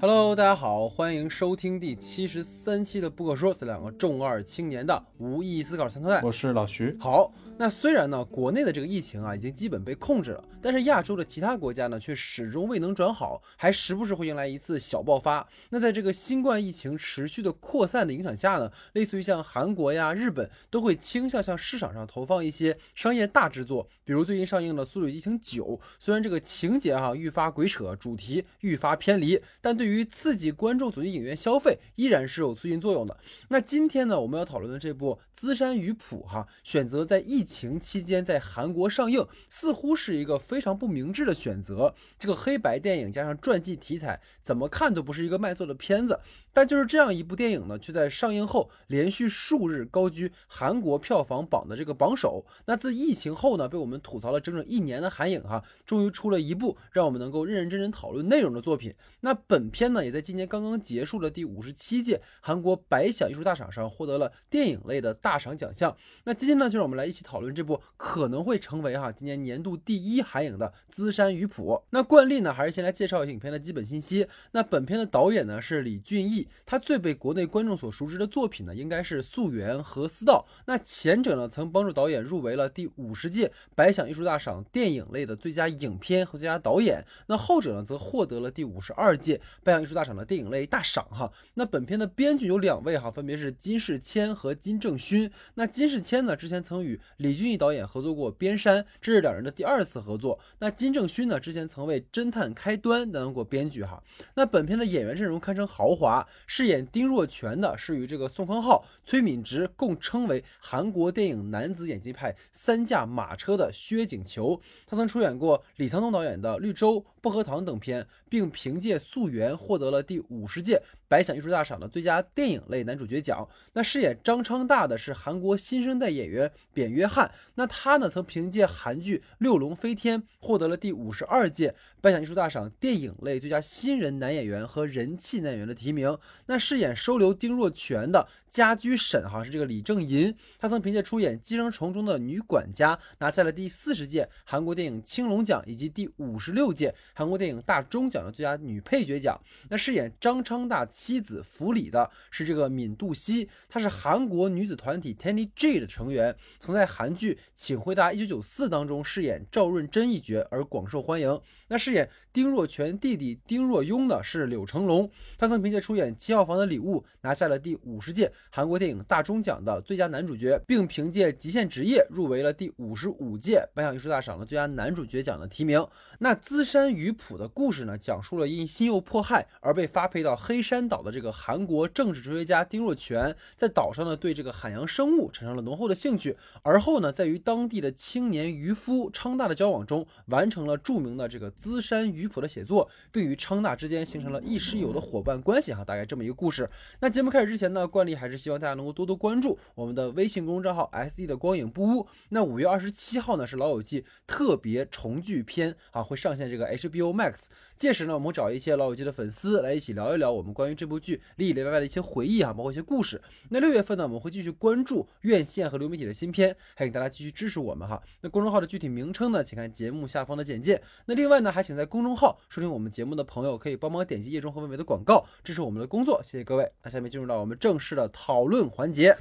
Hello，大家好，欢迎收听第七十三期的不可说，是两个重二青年的无意义思考三头带。我是老徐。好，那虽然呢，国内的这个疫情啊已经基本被控制了，但是亚洲的其他国家呢却始终未能转好，还时不时会迎来一次小爆发。那在这个新冠疫情持续的扩散的影响下呢，类似于像韩国呀、日本都会倾向向市场上投放一些商业大制作，比如最近上映的《速度与激情九》，虽然这个情节哈愈发鬼扯，主题愈发偏离，但对于刺激观众走进影院消费依然是有促进作用的。那今天呢，我们要讨论的这部《资山渔谱》哈，选择在疫情期间在韩国上映，似乎是一个非常不明智的选择。这个黑白电影加上传记题材，怎么看都不是一个卖座的片子。但就是这样一部电影呢，却在上映后连续数日高居韩国票房榜的这个榜首。那自疫情后呢，被我们吐槽了整整一年的韩影哈，终于出了一部让我们能够认认真真讨论内容的作品。那本片呢，也在。今年刚刚结束的第五十七届韩国百想艺术大赏上获得了电影类的大赏奖项。那今天呢，就让我们来一起讨讨论这部可能会成为哈今年年度第一韩影的《资山渔谱》。那惯例呢，还是先来介绍一下影片的基本信息。那本片的导演呢是李俊毅，他最被国内观众所熟知的作品呢，应该是《素媛》和《私道》。那前者呢，曾帮助导演入围了第五十届百想艺术大赏电影类的最佳影片和最佳导演。那后者呢，则获得了第五十二届百想艺术大赏。的电影类大赏哈，那本片的编剧有两位哈，分别是金世谦和金正勋。那金世谦呢，之前曾与李李俊毅导演合作过《边山》，这是两人的第二次合作。那金正勋呢，之前曾为《侦探开端》担当过编剧哈。那本片的演员阵容堪称豪华，饰演丁若全的是与这个宋康昊、崔敏植共称为韩国电影男子演技派三驾马车的薛景求，他曾出演过李沧东导演的《绿洲》《薄荷糖》等片，并凭借《素媛》获得了。第五十届百想艺术大赏的最佳电影类男主角奖。那饰演张昌大的是韩国新生代演员扁约翰。那他呢，曾凭借韩剧《六龙飞天》获得了第五十二届百想艺术大赏电影类最佳新人男演员和人气男演员的提名。那饰演收留丁若全的家居沈哈是这个李正银。他曾凭借出演《寄生虫》中的女管家，拿下了第四十届韩国电影青龙奖以及第五十六届韩国电影大钟奖的最佳女配角奖。那饰。演张昌大妻子福里的是这个闵杜熙，她是韩国女子团体 Tenny J 的成员，曾在韩剧《请回答一九九四》当中饰演赵润珍一角而广受欢迎。那饰演丁若全弟弟丁若雍的是柳成龙，他曾凭借出演《七号房的礼物》拿下了第五十届韩国电影大钟奖的最佳男主角，并凭借《极限职业》入围了第五十五届百想艺术大赏的最佳男主角奖的提名。那资山渔浦的故事呢，讲述了因心幼迫害而被发配到黑山岛的这个韩国政治哲学家丁若全，在岛上呢对这个海洋生物产生了浓厚的兴趣，而后呢在与当地的青年渔夫昌大的交往中，完成了著名的这个资山渔谱的写作，并与昌大之间形成了亦师友的伙伴关系哈，大概这么一个故事。那节目开始之前呢，惯例还是希望大家能够多多关注我们的微信公众账号 S D 的光影不污。那五月二十七号呢是老友记特别重聚篇啊，会上线这个 H B O Max，届时呢我们找一些老友记的粉丝来一起聊一。聊我们关于这部剧里里外外的一些回忆啊，包括一些故事。那六月份呢，我们会继续关注院线和流媒体的新片，还请大家继续支持我们哈。那公众号的具体名称呢，请看节目下方的简介。那另外呢，还请在公众号收听我们节目的朋友可以帮忙点击页中和尾尾的广告，支持我们的工作，谢谢各位。那下面进入到我们正式的讨论环节。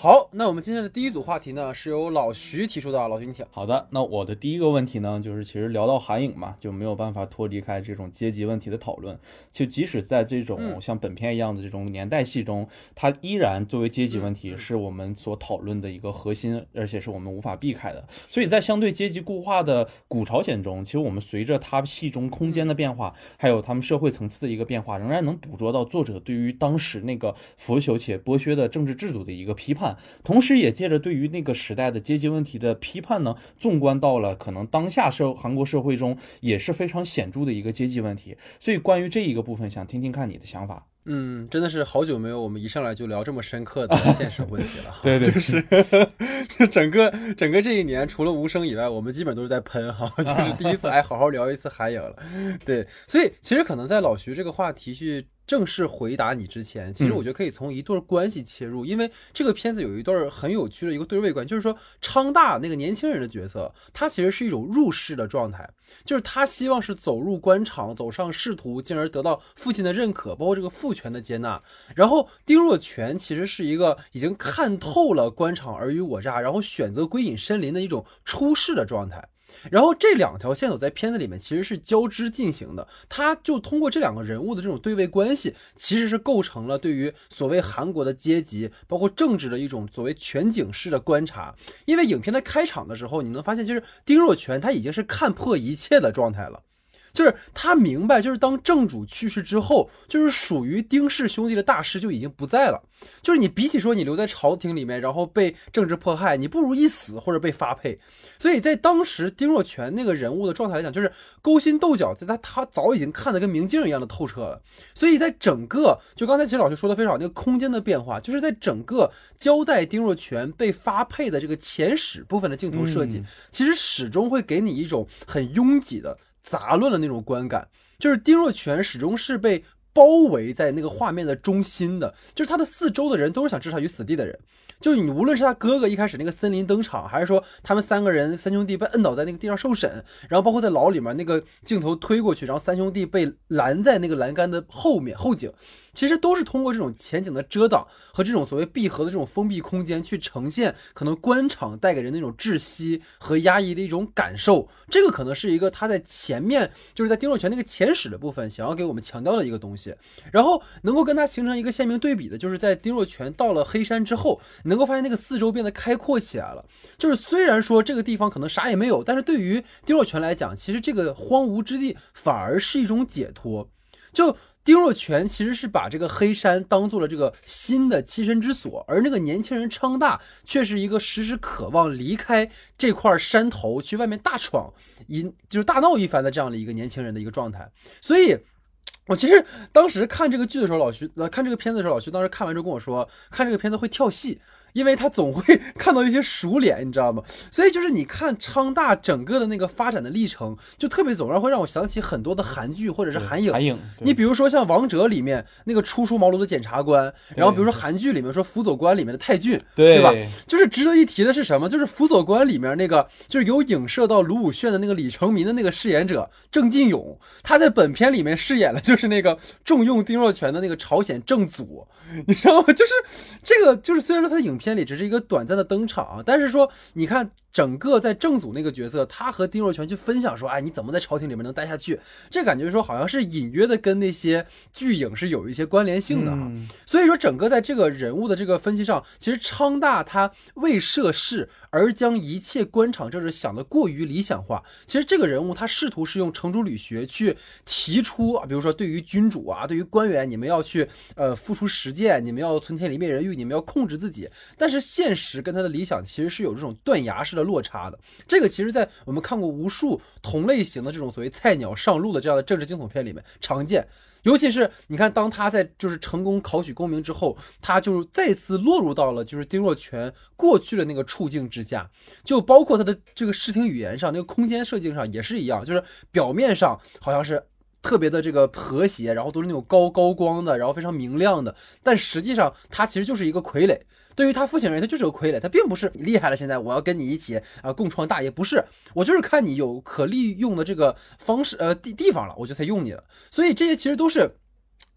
好，那我们今天的第一组话题呢，是由老徐提出的。老徐，你请。好的，那我的第一个问题呢，就是其实聊到韩影嘛，就没有办法脱离开这种阶级问题的讨论。就即使在这种像本片一样的这种年代戏中，它依然作为阶级问题是我们所讨论的一个核心，而且是我们无法避开的。所以在相对阶级固化的古朝鲜中，其实我们随着它戏中空间的变化，还有他们社会层次的一个变化，仍然能捕捉到作者对于当时那个腐朽且剥削的政治制度的一个批判。同时，也借着对于那个时代的阶级问题的批判呢，纵观到了可能当下社韩国社会中也是非常显著的一个阶级问题。所以，关于这一个部分，想听听看你的想法。嗯，真的是好久没有我们一上来就聊这么深刻的 现实问题了。对对，就是就整个整个这一年，除了无声以外，我们基本都是在喷哈，就是第一次来好好聊一次韩影了。对，所以其实可能在老徐这个话题去。正式回答你之前，其实我觉得可以从一对关系切入，因为这个片子有一段很有趣的一个对位关系，就是说昌大那个年轻人的角色，他其实是一种入世的状态，就是他希望是走入官场，走上仕途，进而得到父亲的认可，包括这个父权的接纳。然后丁若全其实是一个已经看透了官场尔虞我诈，然后选择归隐深林的一种出世的状态。然后这两条线索在片子里面其实是交织进行的，他就通过这两个人物的这种对位关系，其实是构成了对于所谓韩国的阶级，包括政治的一种所谓全景式的观察。因为影片的开场的时候，你能发现，就是丁若全他已经是看破一切的状态了。就是他明白，就是当正主去世之后，就是属于丁氏兄弟的大师就已经不在了。就是你比起说你留在朝廷里面，然后被政治迫害，你不如一死或者被发配。所以在当时丁若全那个人物的状态来讲，就是勾心斗角，在他他早已经看得跟明镜一样的透彻了。所以在整个就刚才其实老师说的非常好，那个空间的变化，就是在整个交代丁若全被发配的这个前史部分的镜头设计，其实始终会给你一种很拥挤的。杂乱的那种观感，就是丁若泉始终是被包围在那个画面的中心的，就是他的四周的人都是想置他于死地的人。就你无论是他哥哥一开始那个森林登场，还是说他们三个人三兄弟被摁倒在那个地上受审，然后包括在牢里面那个镜头推过去，然后三兄弟被拦在那个栏杆的后面后景，其实都是通过这种前景的遮挡和这种所谓闭合的这种封闭空间去呈现可能官场带给人那种窒息和压抑的一种感受。这个可能是一个他在前面就是在丁若泉那个前史的部分想要给我们强调的一个东西，然后能够跟他形成一个鲜明对比的，就是在丁若泉到了黑山之后。能够发现那个四周变得开阔起来了，就是虽然说这个地方可能啥也没有，但是对于丁若泉来讲，其实这个荒芜之地反而是一种解脱。就丁若全其实是把这个黑山当做了这个新的栖身之所，而那个年轻人昌大却是一个时时渴望离开这块山头去外面大闯一就是大闹一番的这样的一个年轻人的一个状态，所以。我其实当时看这个剧的时候，老徐呃看这个片子的时候，老徐当时看完之后跟我说，看这个片子会跳戏。因为他总会看到一些熟脸，你知道吗？所以就是你看昌大整个的那个发展的历程，就特别总让会让我想起很多的韩剧或者是韩影。韩影，你比如说像《王者》里面那个初出茅庐的检察官，然后比如说韩剧里面说《辅佐官》里面的泰俊，对吧？就是值得一提的是什么？就是《辅佐官》里面那个就是有影射到卢武铉的那个李成民的那个饰演者郑进勇，他在本片里面饰演了就是那个重用丁若泉的那个朝鲜正祖，你知道吗？就是这个就是虽然说他影。片里只是一个短暂的登场，但是说你看整个在正祖那个角色，他和丁若泉去分享说，哎，你怎么在朝廷里面能待下去？这感觉说好像是隐约的跟那些巨影是有一些关联性的哈。所以说整个在这个人物的这个分析上，其实昌大他为涉世而将一切官场政治想得过于理想化。其实这个人物他试图是用程朱理学去提出啊，比如说对于君主啊，对于官员，你们要去呃付出实践，你们要存天理灭人欲，你们要控制自己。但是现实跟他的理想其实是有这种断崖式的落差的。这个其实，在我们看过无数同类型的这种所谓菜鸟上路的这样的政治惊悚片里面常见。尤其是你看，当他在就是成功考取功名之后，他就再次落入到了就是丁若全过去的那个处境之下。就包括他的这个视听语言上，那个空间设计上也是一样，就是表面上好像是。特别的这个和谐，然后都是那种高高光的，然后非常明亮的，但实际上他其实就是一个傀儡。对于他父亲而言，他就是个傀儡，他并不是厉害了。现在我要跟你一起啊共创大业，不是，我就是看你有可利用的这个方式呃地地方了，我就才用你了。所以这些其实都是。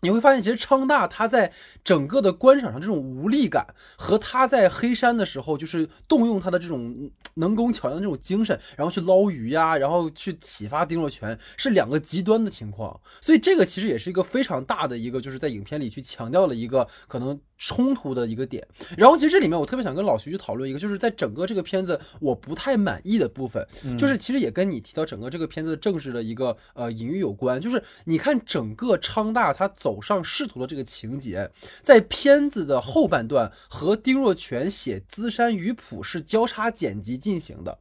你会发现，其实昌大他在整个的官场上这种无力感，和他在黑山的时候，就是动用他的这种能工巧匠这种精神，然后去捞鱼呀，然后去启发丁若全，是两个极端的情况。所以这个其实也是一个非常大的一个，就是在影片里去强调了一个可能。冲突的一个点，然后其实这里面我特别想跟老徐去讨论一个，就是在整个这个片子我不太满意的部分，就是其实也跟你提到整个这个片子的政治的一个呃隐喻有关，就是你看整个昌大他走上仕途的这个情节，在片子的后半段和丁若全写《资山鱼谱》是交叉剪辑进行的。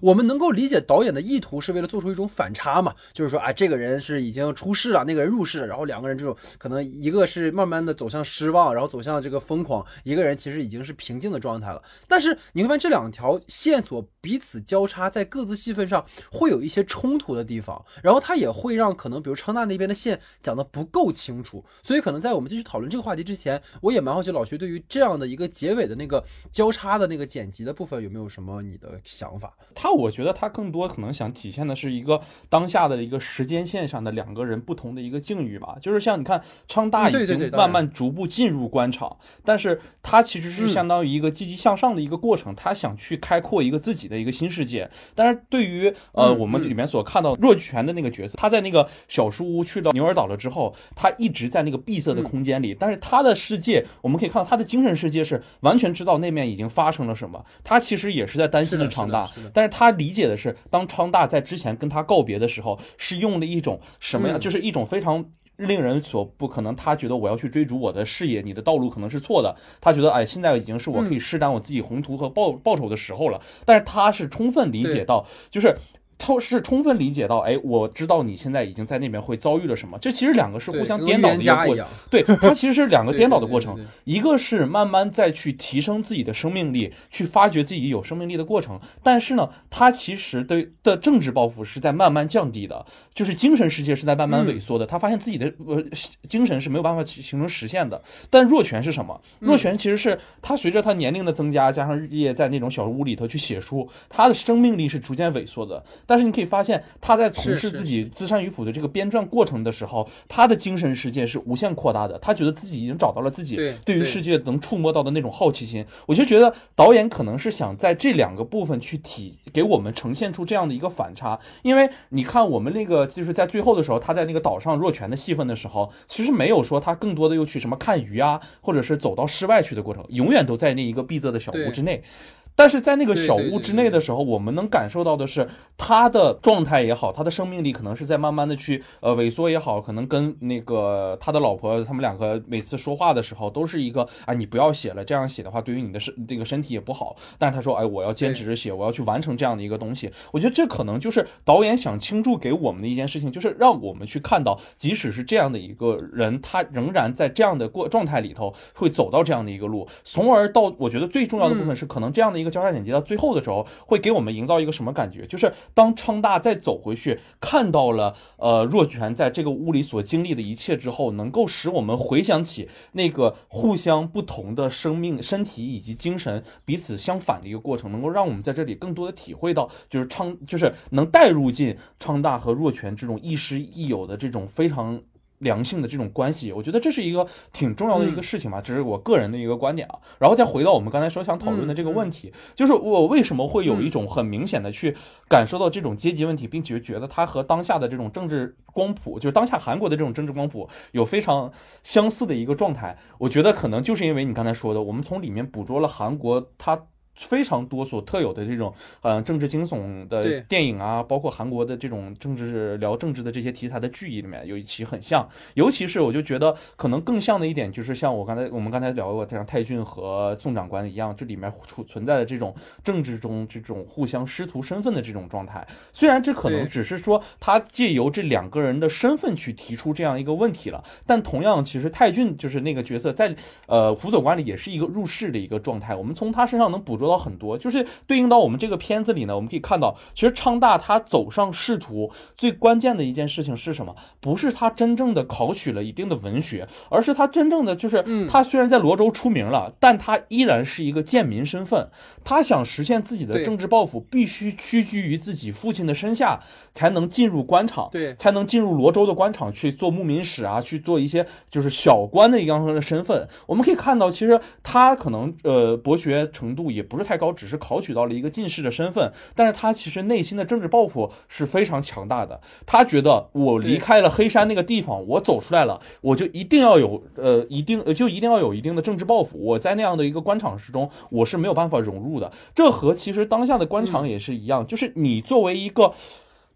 我们能够理解导演的意图是为了做出一种反差嘛，就是说啊，这个人是已经出世了，那个人入世了，然后两个人这种可能一个是慢慢的走向失望，然后走向这个疯狂，一个人其实已经是平静的状态了。但是你会发现这两条线索彼此交叉，在各自戏份上会有一些冲突的地方，然后它也会让可能比如昌大那边的线讲的不够清楚，所以可能在我们继续讨论这个话题之前，我也蛮好奇老徐对于这样的一个结尾的那个交叉的那个剪辑的部分有没有什么你的想法？他我觉得他更多可能想体现的是一个当下的一个时间线上的两个人不同的一个境遇吧，就是像你看昌大已经慢慢逐步进入官场，但是他其实是相当于一个积极向上的一个过程，他想去开阔一个自己的一个新世界。但是对于呃我们里面所看到若泉的那个角色，他在那个小书屋去到牛尔岛了之后，他一直在那个闭塞的空间里，但是他的世界我们可以看到他的精神世界是完全知道那面已经发生了什么，他其实也是在担心着昌大，但是他理解的是，当昌大在之前跟他告别的时候，是用了一种什么样，就是一种非常令人所不可能。他觉得我要去追逐我的事业，你的道路可能是错的。他觉得，哎，现在已经是我可以施展我自己宏图和报报酬的时候了。但是他是充分理解到，就是。他是充分理解到，哎，我知道你现在已经在那边会遭遇了什么。这其实两个是互相颠倒的一个过程。对，它其实是两个 颠倒的过程。一个是慢慢再去提升自己的生命力，去发掘自己有生命力的过程。但是呢，他其实对的政治抱负是在慢慢降低的，就是精神世界是在慢慢萎缩的。他发现自己的呃精神是没有办法形成实现的。但弱权是什么？弱权其实是他随着他年龄的增加，加上日夜在那种小屋里头去写书，他的生命力是逐渐萎缩的。但是你可以发现，他在从事自己资山渔谱的这个编撰过程的时候，他的精神世界是无限扩大的。他觉得自己已经找到了自己对于世界能触摸到的那种好奇心。我就觉得导演可能是想在这两个部分去体给我们呈现出这样的一个反差。因为你看，我们那个就是在最后的时候，他在那个岛上若泉的戏份的时候，其实没有说他更多的又去什么看鱼啊，或者是走到室外去的过程，永远都在那一个闭塞的小屋之内。但是在那个小屋之内的时候，我们能感受到的是他的状态也好，他的生命力可能是在慢慢的去呃萎缩也好，可能跟那个他的老婆他们两个每次说话的时候都是一个啊，你不要写了，这样写的话对于你的身这个身体也不好。但是他说哎，我要坚持着写，我要去完成这样的一个东西。我觉得这可能就是导演想倾注给我们的一件事情，就是让我们去看到，即使是这样的一个人，他仍然在这样的过状态里头会走到这样的一个路，从而到我觉得最重要的部分是可能这样的一个。交叉剪辑到最后的时候，会给我们营造一个什么感觉？就是当昌大再走回去，看到了呃若泉在这个屋里所经历的一切之后，能够使我们回想起那个互相不同的生命、身体以及精神彼此相反的一个过程，能够让我们在这里更多的体会到，就是昌，就是能带入进昌大和若泉这种亦师亦友的这种非常。良性的这种关系，我觉得这是一个挺重要的一个事情吧，这是我个人的一个观点啊。然后再回到我们刚才说想讨论的这个问题，就是我为什么会有一种很明显的去感受到这种阶级问题，并且觉得它和当下的这种政治光谱，就是当下韩国的这种政治光谱有非常相似的一个状态。我觉得可能就是因为你刚才说的，我们从里面捕捉了韩国它。非常多所特有的这种，呃，政治惊悚的电影啊，包括韩国的这种政治聊政治的这些题材的剧里面，有一期很像。尤其是我就觉得可能更像的一点，就是像我刚才我们刚才聊过，像泰俊和宋长官一样，这里面处存在的这种政治中这种互相师徒身份的这种状态。虽然这可能只是说他借由这两个人的身份去提出这样一个问题了，但同样，其实泰俊就是那个角色在呃辅佐官里也是一个入世的一个状态。我们从他身上能捕捉。到很多，就是对应到我们这个片子里呢，我们可以看到，其实昌大他走上仕途最关键的一件事情是什么？不是他真正的考取了一定的文学，而是他真正的就是，他虽然在罗州出名了，但他依然是一个贱民身份。他想实现自己的政治抱负，必须屈居于自己父亲的身下，才能进入官场，对，才能进入罗州的官场去做牧民使啊，去做一些就是小官的一样的身份。我们可以看到，其实他可能呃博学程度也不。不是太高，只是考取到了一个进士的身份，但是他其实内心的政治抱负是非常强大的。他觉得我离开了黑山那个地方，我走出来了，我就一定要有呃，一定就一定要有一定的政治抱负。我在那样的一个官场之中，我是没有办法融入的。这和其实当下的官场也是一样，就是你作为一个。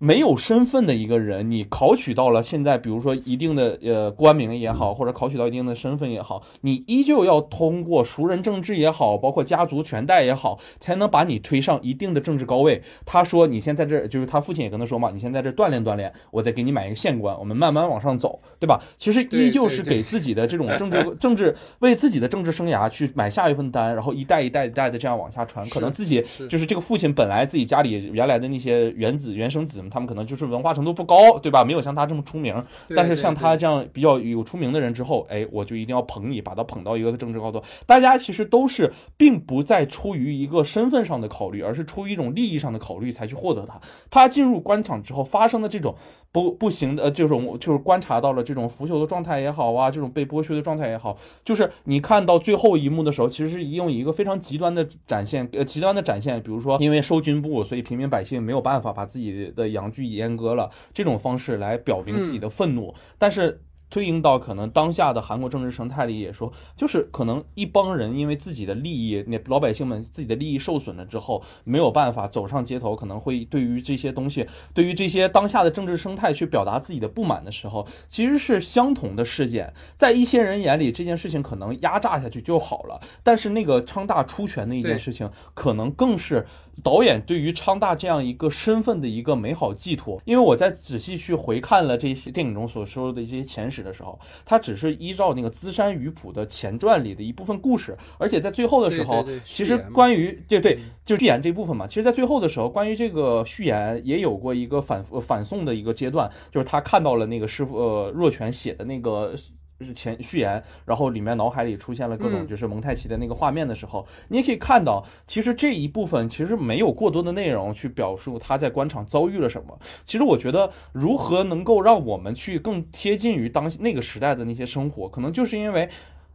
没有身份的一个人，你考取到了现在，比如说一定的呃官名也好，或者考取到一定的身份也好，你依旧要通过熟人政治也好，包括家族权代也好，才能把你推上一定的政治高位。他说你先在这儿，就是他父亲也跟他说嘛，你先在这锻炼锻炼，我再给你买一个县官，我们慢慢往上走，对吧？其实依旧是给自己的这种政治政治为自己的政治生涯去买下一份单，然后一代一代一代的这样往下传，可能自己就是这个父亲本来自己家里原来的那些原子原生子。他们可能就是文化程度不高，对吧？没有像他这么出名。但是像他这样比较有出名的人之后，哎，我就一定要捧你，把他捧到一个政治高度。大家其实都是并不再出于一个身份上的考虑，而是出于一种利益上的考虑才去获得他。他进入官场之后发生的这种不不行的，这种就是观察到了这种腐朽的状态也好啊，这种被剥削的状态也好，就是你看到最后一幕的时候，其实是用一个非常极端的展现，呃，极端的展现。比如说，因为收军部，所以平民百姓没有办法把自己的养。养具阉割了这种方式来表明自己的愤怒，但是。对应到可能当下的韩国政治生态里，也说就是可能一帮人因为自己的利益，那老百姓们自己的利益受损了之后，没有办法走上街头，可能会对于这些东西，对于这些当下的政治生态去表达自己的不满的时候，其实是相同的事件，在一些人眼里，这件事情可能压榨下去就好了，但是那个昌大出拳的一件事情，可能更是导演对于昌大这样一个身份的一个美好寄托。因为我在仔细去回看了这些电影中所说的一些前史。的时候，他只是依照那个资山鱼谱的前传里的一部分故事，而且在最后的时候，其实关于对对，就序言这部分嘛，其实，在最后的时候，关于这个序言也有过一个反反送的一个阶段，就是他看到了那个师傅呃若泉写的那个。就是前序言，然后里面脑海里出现了各种就是蒙太奇的那个画面的时候，你也可以看到，其实这一部分其实没有过多的内容去表述他在官场遭遇了什么。其实我觉得，如何能够让我们去更贴近于当那个时代的那些生活，可能就是因为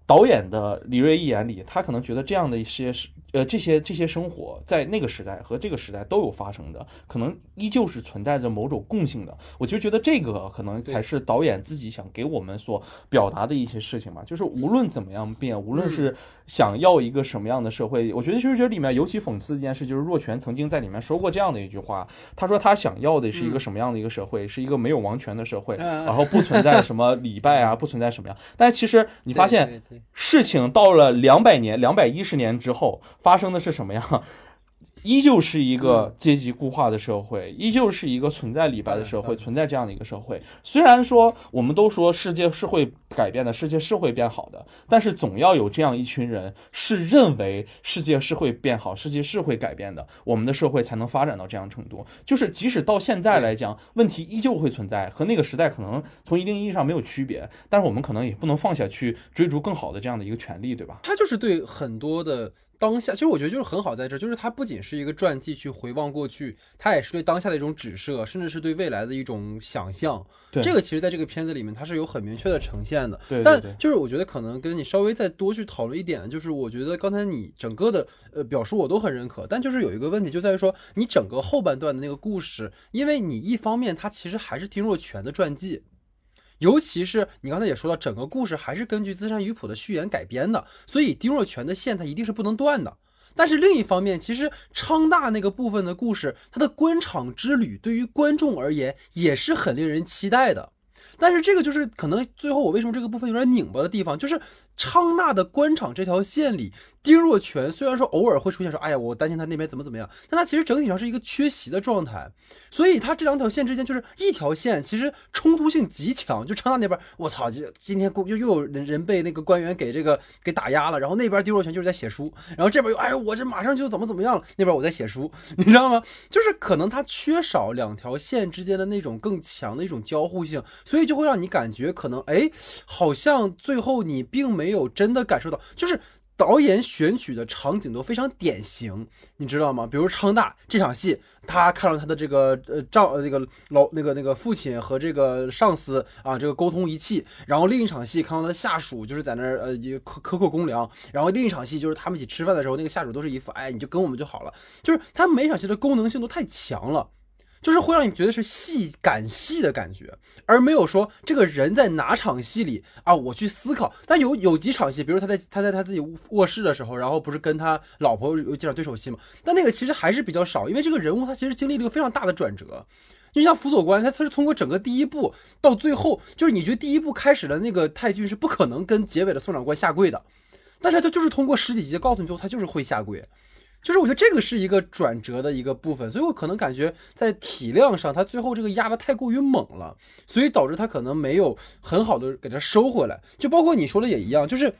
导演的李锐一眼里，他可能觉得这样的一些是。呃，这些这些生活在那个时代和这个时代都有发生着，可能依旧是存在着某种共性的。我其实觉得这个可能才是导演自己想给我们所表达的一些事情吧。就是无论怎么样变，无论是想要一个什么样的社会，我觉得其实觉得里面尤其讽刺的一件事，就是若泉曾经在里面说过这样的一句话，他说他想要的是一个什么样的一个社会，是一个没有王权的社会，然后不存在什么礼拜啊，不存在什么样。但其实你发现事情到了两百年、两百一十年之后。发生的是什么呀？依旧是一个阶级固化的社会，依旧是一个存在李白的社会，存在这样的一个社会。虽然说我们都说世界是会改变的，世界是会变好的，但是总要有这样一群人是认为世界是会变好，世界是会改变的，我们的社会才能发展到这样程度。就是即使到现在来讲，问题依旧会存在，和那个时代可能从一定意义上没有区别，但是我们可能也不能放下去追逐更好的这样的一个权利，对吧？他就是对很多的。当下其实我觉得就是很好，在这就是它不仅是一个传记去回望过去，它也是对当下的一种指涉，甚至是对未来的一种想象。对，这个其实在这个片子里面它是有很明确的呈现的。对，但就是我觉得可能跟你稍微再多去讨论一点，就是我觉得刚才你整个的呃表述我都很认可，但就是有一个问题就在于说你整个后半段的那个故事，因为你一方面它其实还是丁若泉的传记。尤其是你刚才也说到，整个故事还是根据资山鱼谱的序言改编的，所以丁若泉的线它一定是不能断的。但是另一方面，其实昌大那个部分的故事，它的官场之旅对于观众而言也是很令人期待的。但是这个就是可能最后我为什么这个部分有点拧巴的地方，就是昌纳的官场这条线里。丁若泉虽然说偶尔会出现说，哎呀，我担心他那边怎么怎么样，但他其实整体上是一个缺席的状态，所以他这两条线之间就是一条线，其实冲突性极强。就昌纳那边，我操，今今天又又有人人被那个官员给这个给打压了，然后那边丁若泉就是在写书，然后这边又哎呦，我这马上就怎么怎么样了，那边我在写书，你知道吗？就是可能他缺少两条线之间的那种更强的一种交互性，所以就会让你感觉可能哎，好像最后你并没没有真的感受到，就是。导演选取的场景都非常典型，你知道吗？比如昌大这场戏，他看到他的这个呃丈呃那个老那个那个父亲和这个上司啊，这个沟通一气。然后另一场戏看到他的下属就是在那儿呃克克扣公粮。然后另一场戏就是他们一起吃饭的时候，那个下属都是一副哎你就跟我们就好了。就是他每场戏的功能性都太强了。就是会让你觉得是戏感戏的感觉，而没有说这个人在哪场戏里啊，我去思考。但有有几场戏，比如他在他在他自己卧室的时候，然后不是跟他老婆有几场对手戏嘛？但那个其实还是比较少，因为这个人物他其实经历了一个非常大的转折。就像辅佐官，他他是通过整个第一部到最后，就是你觉得第一部开始的那个太君是不可能跟结尾的宋长官下跪的，但是他就是通过十几集告诉你，最后他就是会下跪。就是我觉得这个是一个转折的一个部分，所以我可能感觉在体量上，他最后这个压的太过于猛了，所以导致他可能没有很好的给他收回来。就包括你说的也一样，就是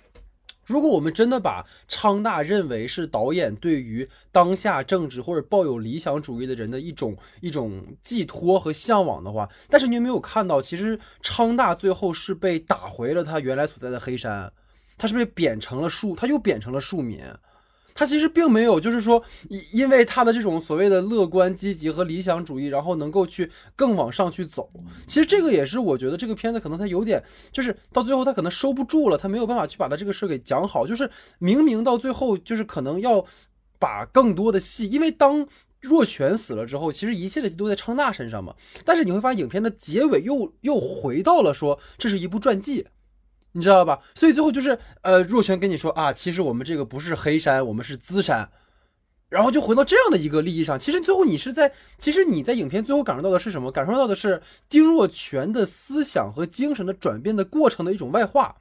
如果我们真的把昌大认为是导演对于当下政治或者抱有理想主义的人的一种一种寄托和向往的话，但是你有没有看到，其实昌大最后是被打回了他原来所在的黑山，他是被贬成了庶，他又贬成了庶民。他其实并没有，就是说，因因为他的这种所谓的乐观、积极和理想主义，然后能够去更往上去走。其实这个也是我觉得这个片子可能他有点，就是到最后他可能收不住了，他没有办法去把他这个事给讲好。就是明明到最后，就是可能要把更多的戏，因为当若泉死了之后，其实一切的都在昌大身上嘛。但是你会发现，影片的结尾又又回到了说这是一部传记。你知道吧？所以最后就是，呃，若泉跟你说啊，其实我们这个不是黑山，我们是资山，然后就回到这样的一个利益上。其实最后你是在，其实你在影片最后感受到的是什么？感受到的是丁若泉的思想和精神的转变的过程的一种外化，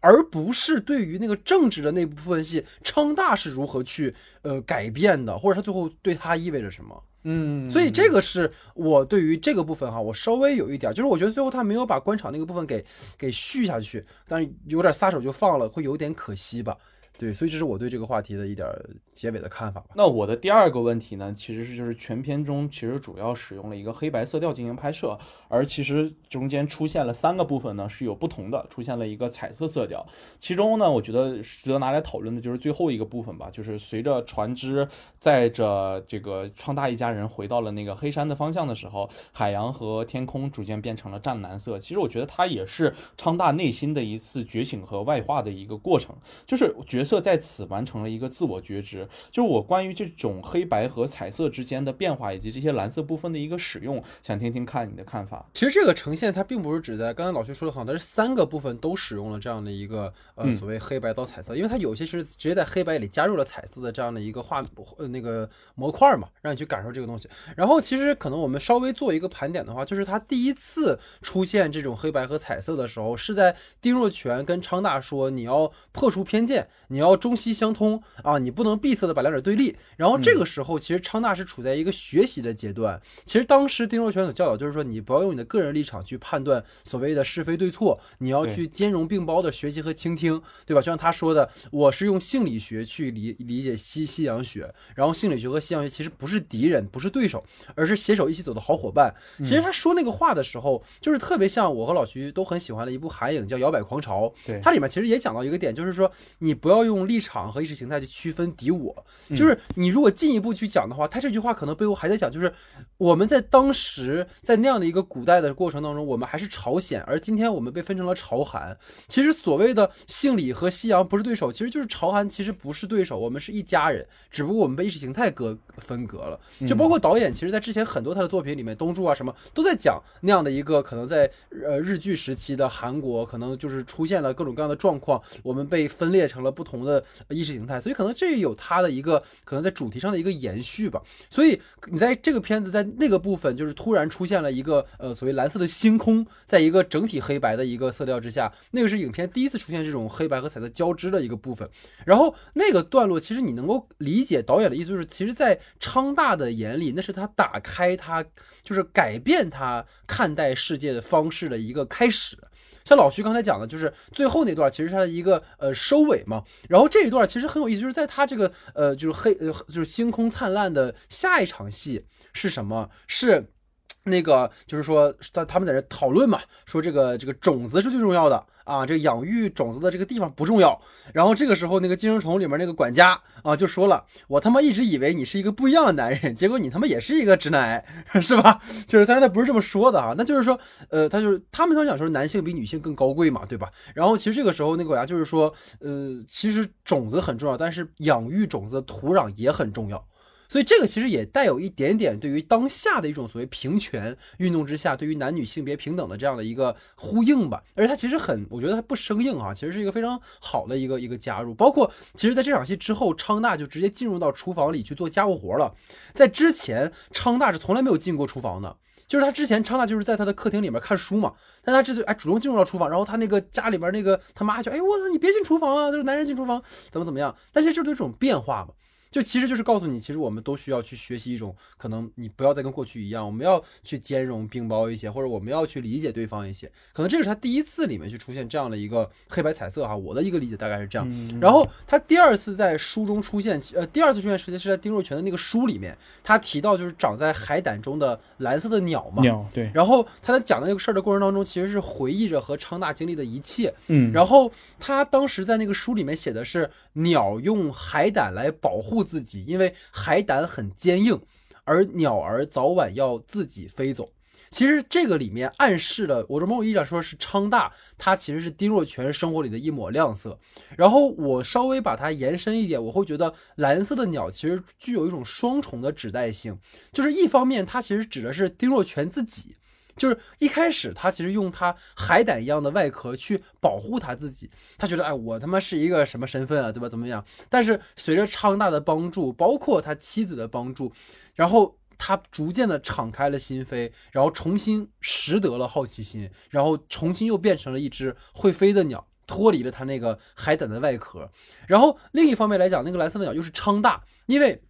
而不是对于那个政治的那部分戏，昌大是如何去呃改变的，或者他最后对他意味着什么。嗯，所以这个是我对于这个部分哈，我稍微有一点，就是我觉得最后他没有把官场那个部分给给续下去，但是有点撒手就放了，会有点可惜吧。对，所以这是我对这个话题的一点结尾的看法吧。那我的第二个问题呢，其实是就是全片中其实主要使用了一个黑白色调进行拍摄，而其实中间出现了三个部分呢是有不同的，出现了一个彩色色调。其中呢，我觉得值得拿来讨论的就是最后一个部分吧，就是随着船只载着这个昌大一家人回到了那个黑山的方向的时候，海洋和天空逐渐变成了湛蓝色。其实我觉得它也是昌大内心的一次觉醒和外化的一个过程，就是角色。在此完成了一个自我觉知，就是我关于这种黑白和彩色之间的变化，以及这些蓝色部分的一个使用，想听听看你的看法。其实这个呈现它并不是指在刚才老徐说的好，它是三个部分都使用了这样的一个呃所谓黑白到彩色，因为它有些是直接在黑白里加入了彩色的这样的一个画呃那个模块嘛，让你去感受这个东西。然后其实可能我们稍微做一个盘点的话，就是它第一次出现这种黑白和彩色的时候，是在丁若泉跟昌大说你要破除偏见，你。你要中西相通啊，你不能闭塞的把两者对立。然后这个时候，其实昌大是处在一个学习的阶段。其实当时丁若泉所教导就是说，你不要用你的个人立场去判断所谓的是非对错，你要去兼容并包的学习和倾听，对吧？就像他说的，我是用性理学去理理解西西洋学，然后性理学和西洋学其实不是敌人，不是对手，而是携手一起走的好伙伴。其实他说那个话的时候，就是特别像我和老徐都很喜欢的一部韩影叫《摇摆狂潮》，对，它里面其实也讲到一个点，就是说你不要用。用立场和意识形态去区分敌我，就是你如果进一步去讲的话，他这句话可能背后还在讲，就是我们在当时在那样的一个古代的过程当中，我们还是朝鲜，而今天我们被分成了朝韩。其实所谓的姓李和西洋不是对手，其实就是朝韩其实不是对手，我们是一家人，只不过我们被意识形态隔分隔了。就包括导演，其实在之前很多他的作品里面，东柱啊什么都在讲那样的一个可能在呃日剧时期的韩国，可能就是出现了各种各样的状况，我们被分裂成了不同。同的意识形态，所以可能这有它的一个可能在主题上的一个延续吧。所以你在这个片子在那个部分，就是突然出现了一个呃所谓蓝色的星空，在一个整体黑白的一个色调之下，那个是影片第一次出现这种黑白和彩色交织的一个部分。然后那个段落，其实你能够理解导演的意思，就是其实，在昌大的眼里，那是他打开他，就是改变他看待世界的方式的一个开始。像老徐刚才讲的，就是最后那段，其实是他的一个呃收尾嘛。然后这一段其实很有意思，就是在他这个呃就是黑呃就是星空灿烂的下一场戏是什么？是那个就是说他他们在这讨论嘛，说这个这个种子是最重要的。啊，这养育种子的这个地方不重要。然后这个时候，那个寄生虫里面那个管家啊，就说了：“我他妈一直以为你是一个不一样的男人，结果你他妈也是一个直男癌，是吧？”就是但是他不是这么说的啊，那就是说，呃，他就是他们当时讲说男性比女性更高贵嘛，对吧？然后其实这个时候那个管家就是说，呃，其实种子很重要，但是养育种子的土壤也很重要。所以这个其实也带有一点点对于当下的一种所谓平权运动之下，对于男女性别平等的这样的一个呼应吧。而且它其实很，我觉得它不生硬啊，其实是一个非常好的一个一个加入。包括其实在这场戏之后，昌大就直接进入到厨房里去做家务活了。在之前，昌大是从来没有进过厨房的。就是他之前昌大就是在他的客厅里面看书嘛，但他这就哎主动进入到厨房，然后他那个家里边那个他妈就哎我操你别进厨房啊，就是男人进厨房怎么怎么样，但是这就是一种变化嘛。就其实就是告诉你，其实我们都需要去学习一种可能，你不要再跟过去一样，我们要去兼容并包一些，或者我们要去理解对方一些。可能这是他第一次里面去出现这样的一个黑白彩色哈，我的一个理解大概是这样。然后他第二次在书中出现，呃，第二次出现时间是在丁若泉的那个书里面，他提到就是长在海胆中的蓝色的鸟嘛。鸟对。然后他在讲的那个事儿的过程当中，其实是回忆着和昌大经历的一切。嗯。然后他当时在那个书里面写的是鸟用海胆来保护自己，因为海胆很坚硬，而鸟儿早晚要自己飞走。其实这个里面暗示了，我这某种意义上说是昌大，他其实是丁若泉生活里的一抹亮色。然后我稍微把它延伸一点，我会觉得蓝色的鸟其实具有一种双重的指代性，就是一方面它其实指的是丁若泉自己。就是一开始，他其实用他海胆一样的外壳去保护他自己，他觉得，哎，我他妈是一个什么身份啊，对吧？怎么样？但是随着昌大的帮助，包括他妻子的帮助，然后他逐渐的敞开了心扉，然后重新拾得了好奇心，然后重新又变成了一只会飞的鸟，脱离了他那个海胆的外壳。然后另一方面来讲，那个蓝色的鸟又是昌大，因为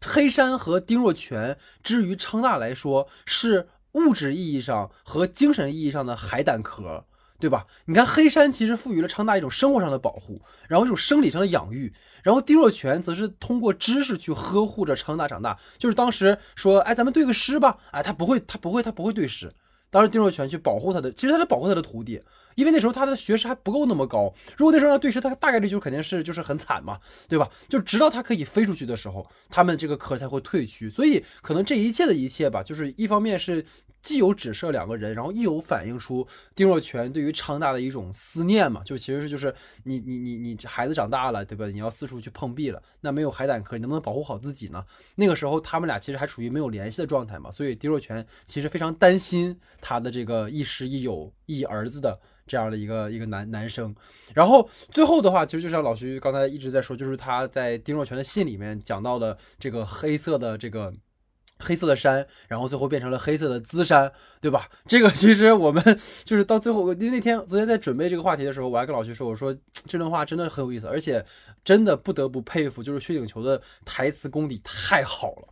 黑山和丁若泉，至于昌大来说是。物质意义上和精神意义上的海胆壳，对吧？你看黑山其实赋予了昌大一种生活上的保护，然后一种生理上的养育，然后丁若泉则是通过知识去呵护着昌大长大。就是当时说，哎，咱们对个诗吧，哎，他不会，他不会，他不会对诗。当时丁若泉去保护他的，其实他在保护他的徒弟，因为那时候他的学识还不够那么高。如果那时候让对视，他大概率就肯定是就是很惨嘛，对吧？就直到他可以飞出去的时候，他们这个壳才会退去。所以可能这一切的一切吧，就是一方面是。既有指涉两个人，然后亦有反映出丁若泉对于昌大的一种思念嘛，就其实是就是你你你你孩子长大了，对吧？你要四处去碰壁了，那没有海胆壳，你能不能保护好自己呢？那个时候他们俩其实还处于没有联系的状态嘛，所以丁若泉其实非常担心他的这个亦师亦友亦儿子的这样的一个一个男男生。然后最后的话，其实就像老徐刚才一直在说，就是他在丁若泉的信里面讲到的这个黑色的这个。黑色的山，然后最后变成了黑色的资山，对吧？这个其实我们就是到最后，因为那天昨天在准备这个话题的时候，我还跟老徐说，我说 这段话真的很有意思，而且真的不得不佩服，就是薛景求的台词功底太好了。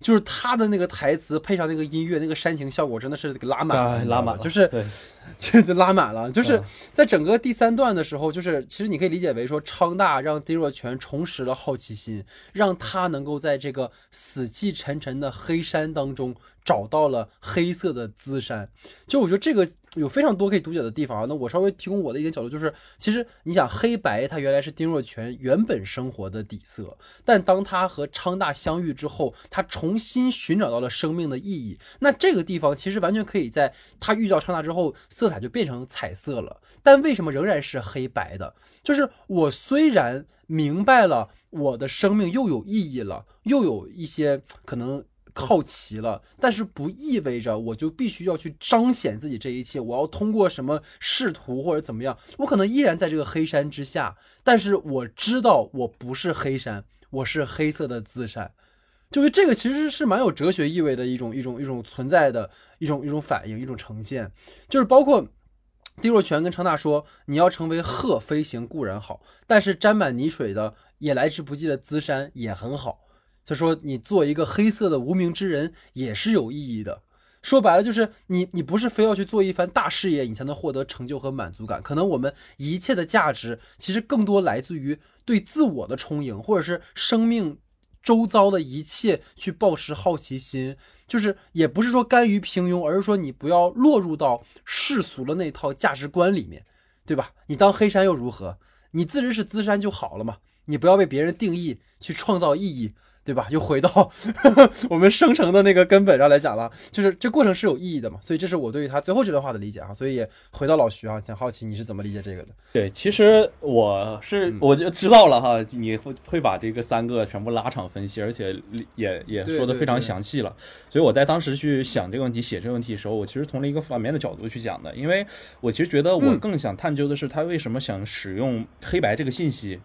就是他的那个台词配上那个音乐，那个煽情效果真的是给拉满，拉满，就是，就拉满了。就是在整个第三段的时候，就是其实你可以理解为说，昌大让丁若泉重拾了好奇心，让他能够在这个死气沉沉的黑山当中。找到了黑色的资山，就我觉得这个有非常多可以读解的地方啊。那我稍微提供我的一点角度，就是其实你想黑白，它原来是丁若泉原本生活的底色，但当他和昌大相遇之后，他重新寻找到了生命的意义。那这个地方其实完全可以在他遇到昌大之后，色彩就变成彩色了。但为什么仍然是黑白的？就是我虽然明白了我的生命又有意义了，又有一些可能。靠齐了，但是不意味着我就必须要去彰显自己这一切。我要通过什么仕途或者怎么样，我可能依然在这个黑山之下，但是我知道我不是黑山，我是黑色的自山。就是这个其实是蛮有哲学意味的一种一种一种存在的一种一种反应一种呈现。就是包括丁若泉跟程大说，你要成为鹤飞行固然好，但是沾满泥水的也来之不易的资山也很好。他说：“你做一个黑色的无名之人也是有意义的。说白了，就是你，你不是非要去做一番大事业，你才能获得成就和满足感。可能我们一切的价值，其实更多来自于对自我的充盈，或者是生命周遭的一切去保持好奇心。就是也不是说甘于平庸，而是说你不要落入到世俗的那套价值观里面，对吧？你当黑山又如何？你自认是资山就好了嘛。你不要被别人定义，去创造意义。”对吧？又回到 我们生成的那个根本上来讲了，就是这过程是有意义的嘛。所以这是我对于他最后这段话的理解啊。所以也回到老徐啊，挺好奇你是怎么理解这个的？对，其实我是我就知道了哈，你会会把这个三个全部拉长分析，而且也也说的非常详细了。所以我在当时去想这个问题、写这个问题的时候，我其实从了一个反面的角度去讲的，因为我其实觉得我更想探究的是他为什么想使用黑白这个信息。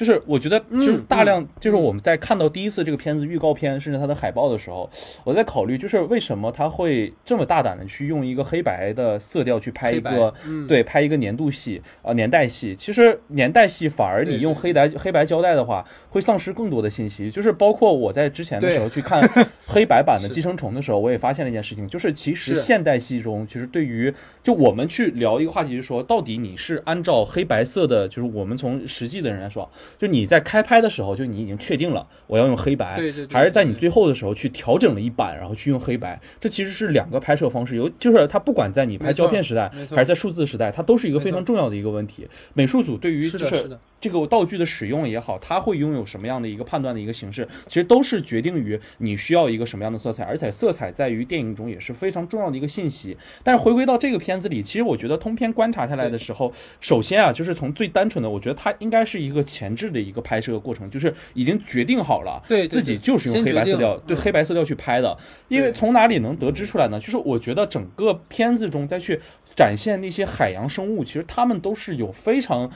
就是我觉得就是嗯大量，就是我们在看到第一次这个片子预告片，甚至它的海报的时候，我在考虑，就是为什么他会这么大胆的去用一个黑白的色调去拍一个，嗯。对，拍一个年度戏啊、呃年代戏。其实年代戏反而你用黑白黑白胶带的话，会丧失更多的信息。就是包括我在之前的时候去看 黑白版的《寄生虫》的时候，我也发现了一件事情，就是其实现代戏中，其实对于就我们去聊一个话题，就是说到底你是按照黑白色的，就是我们从实际的人来说，就你在开拍的时候，就你已经确定了我要用黑白，对对对还是在你最后的时候去调整了一版，然后去用黑白，这其实是两个拍摄方式，有就是它不管在你拍胶片时代还是在数字时代，它都是一个非常重要的一个问题。美术组对于就是这个道具的使用也好，它会拥有什么样的一个判断的一个形式，其实都是决定于你需要一个什么样的色彩，而且色彩在于电影中也是非常重要的一个信息。但是回归到这个片子里，其实我觉得通篇观察下来的时候，首先啊，就是从最单纯的，我觉得它应该是一个前置的一个拍摄过程，就是已经决定好了，对对自己就是用黑白色调，对嗯黑白色调去拍的。因为从哪里能得知出来呢？就是我觉得整个片子中再去展现那些海洋生物，其实它们都是有非常。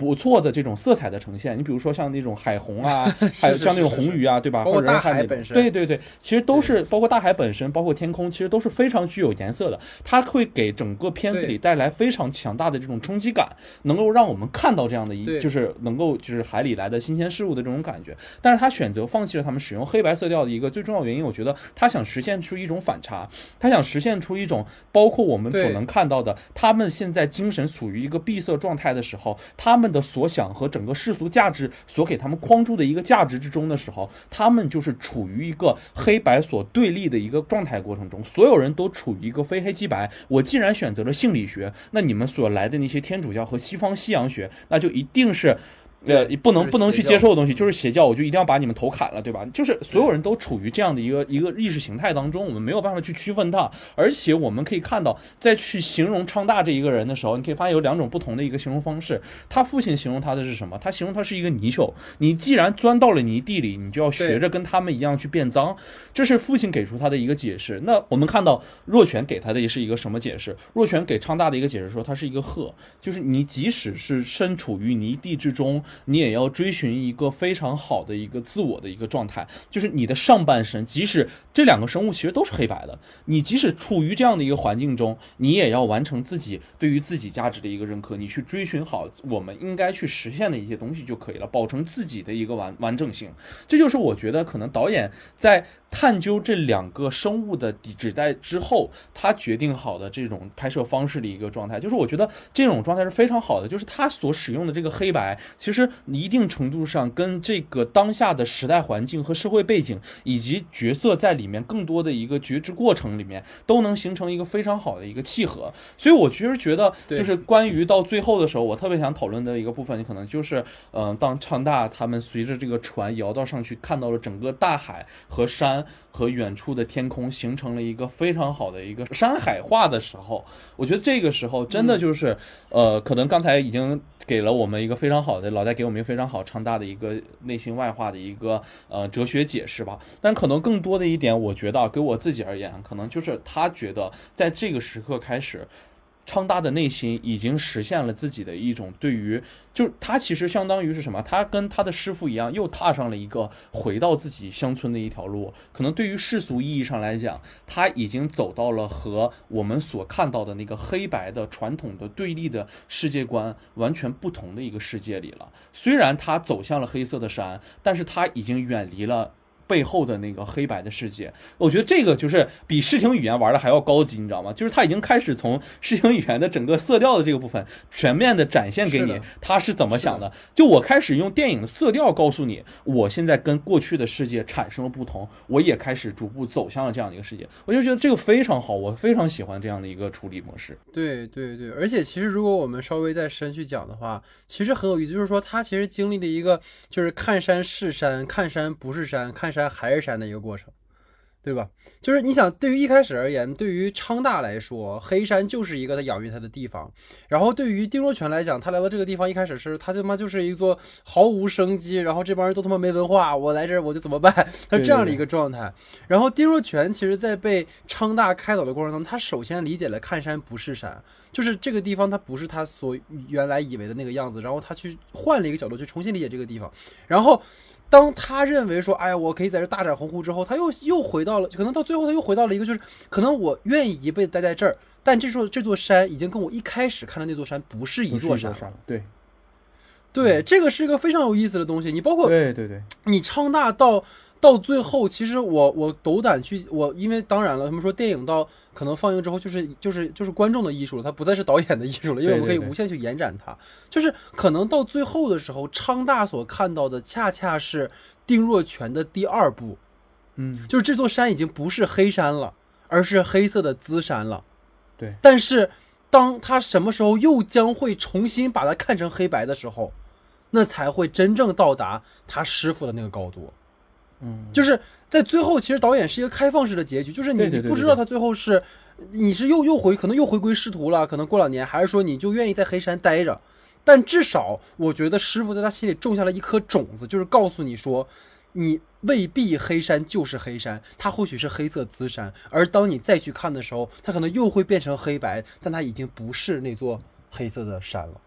不错的这种色彩的呈现，你比如说像那种海虹啊，还有像那种红鱼啊，对吧？包括大或者是看那种海本身对对对，其实都是包括大海本身，包括天空，其实都是非常具有颜色的。它会给整个片子里带来非常强大的这种冲击感，能够让我们看到这样的一，就是能够就是海里来的新鲜事物的这种感觉。但是他选择放弃了他们使用黑白色调的一个最重要原因，我觉得他想实现出一种反差，他想实现出一种包括我们所能看到的，他们现在精神处于一个闭塞状态的时候，他们的所想和整个世俗价值所给他们框住的一个价值之中的时候，他们就是处于一个黑白所对立的一个状态过程中，所有人都处于一个非黑即白。我既然选择了性理学，那你们所来的那些天主教和西方西洋学，那就一定是。呃，不能不能去接受的东西，就是邪教，我就一定要把你们头砍了，对吧？就是所有人都处于这样的一个一个意识形态当中，我们没有办法去区分它。而且我们可以看到，在去形容昌大这一个人的时候，你可以发现有两种不同的一个形容方式。他父亲形容他的是什么？他形容他是一个泥鳅。你既然钻到了泥地里，你就要学着跟他们一样去变脏。这是父亲给出他的一个解释。那我们看到若泉给他的也是一个什么解释？若泉给昌大的一个解释说，他是一个鹤，就是你即使是身处于泥地之中，你也要追寻一个非常好的一个自我的一个状态，就是你的上半身，即使这两个生物其实都是黑白的，你即使处于这样的一个环境中，你也要完成自己对于自己价值的一个认可，你去追寻好我们应该去实现的一些东西就可以了，保证自己的一个完完整性。这就是我觉得可能导演在探究这两个生物的底指代之后，他决定好的这种拍摄方式的一个状态，就是我觉得这种状态是非常好的，就是他所使用的这个黑白，其实一定程度上跟这个当下的时代环境和社会背景，以及角色在里面更多的一个觉知过程里面，都能形成一个非常好的一个契合。所以我其实觉得，就是关于到最后的时候，我特别想讨论的一个部分，可能就是，嗯、当昌大他们随着这个船摇到上去，看到了整个大海和山和远处的天空，形成了一个非常好的一个山海画的时候，我觉得这个时候真的就是，呃，可能刚才已经给了我们一个非常好的老在给我们一个非常好唱大的一个内心外化的一个呃哲学解释吧。但可能更多的一点，我觉得给我自己而言，可能就是他觉得在这个时刻开始。昌大的内心已经实现了自己的一种对于，就是他其实相当于是什么？他跟他的师傅一样，又踏上了一个回到自己乡村的一条路。可能对于世俗意义上来讲，他已经走到了和我们所看到的那个黑白的传统的对立的世界观完全不同的一个世界里了。虽然他走向了黑色的山，但是他已经远离了。背后的那个黑白的世界，我觉得这个就是比视听语言玩的还要高级，你知道吗？就是他已经开始从视听语言的整个色调的这个部分全面的展现给你他是怎么想的。就我开始用电影的色调告诉你，我现在跟过去的世界产生了不同，我也开始逐步走向了这样的一个世界。我就觉得这个非常好，我非常喜欢这样的一个处理模式。对对对，而且其实如果我们稍微再深去讲的话，其实很有意思，就是说他其实经历了一个就是看山是山，看山不是山，看山还是山的一个过程。对吧？就是你想，对于一开始而言，对于昌大来说，黑山就是一个他养育他的地方。然后对于丁若泉来讲，他来到这个地方，一开始是他他妈就是一座毫无生机，然后这帮人都他妈没文化，我来这儿我就怎么办？他是这样的一个状态。然后丁若泉其实，在被昌大开导的过程中，他首先理解了看山不是山，就是这个地方它不是他所原来以为的那个样子。然后他去换了一个角度去重新理解这个地方，然后。当他认为说，哎呀，我可以在这大展宏图之后，他又又回到了，可能到最后他又回到了一个，就是可能我愿意一辈子待在这儿，但这座这座山已经跟我一开始看的那座山不是一座山了。对，对，这个是一个非常有意思的东西。你包括对对对，你昌大到。到最后，其实我我斗胆去我，因为当然了，他们说电影到可能放映之后，就是就是就是观众的艺术了，它不再是导演的艺术了，因为我们可以无限去延展它。就是可能到最后的时候，昌大所看到的恰恰是丁若泉的第二部，嗯，就是这座山已经不是黑山了，而是黑色的资山了。对，但是当他什么时候又将会重新把它看成黑白的时候，那才会真正到达他师傅的那个高度。嗯，就是在最后，其实导演是一个开放式的结局，就是你你不知道他最后是，你是又又回可能又回归师徒了，可能过两年，还是说你就愿意在黑山待着，但至少我觉得师傅在他心里种下了一颗种子，就是告诉你说，你未必黑山就是黑山，它或许是黑色资山，而当你再去看的时候，它可能又会变成黑白，但它已经不是那座黑色的山了。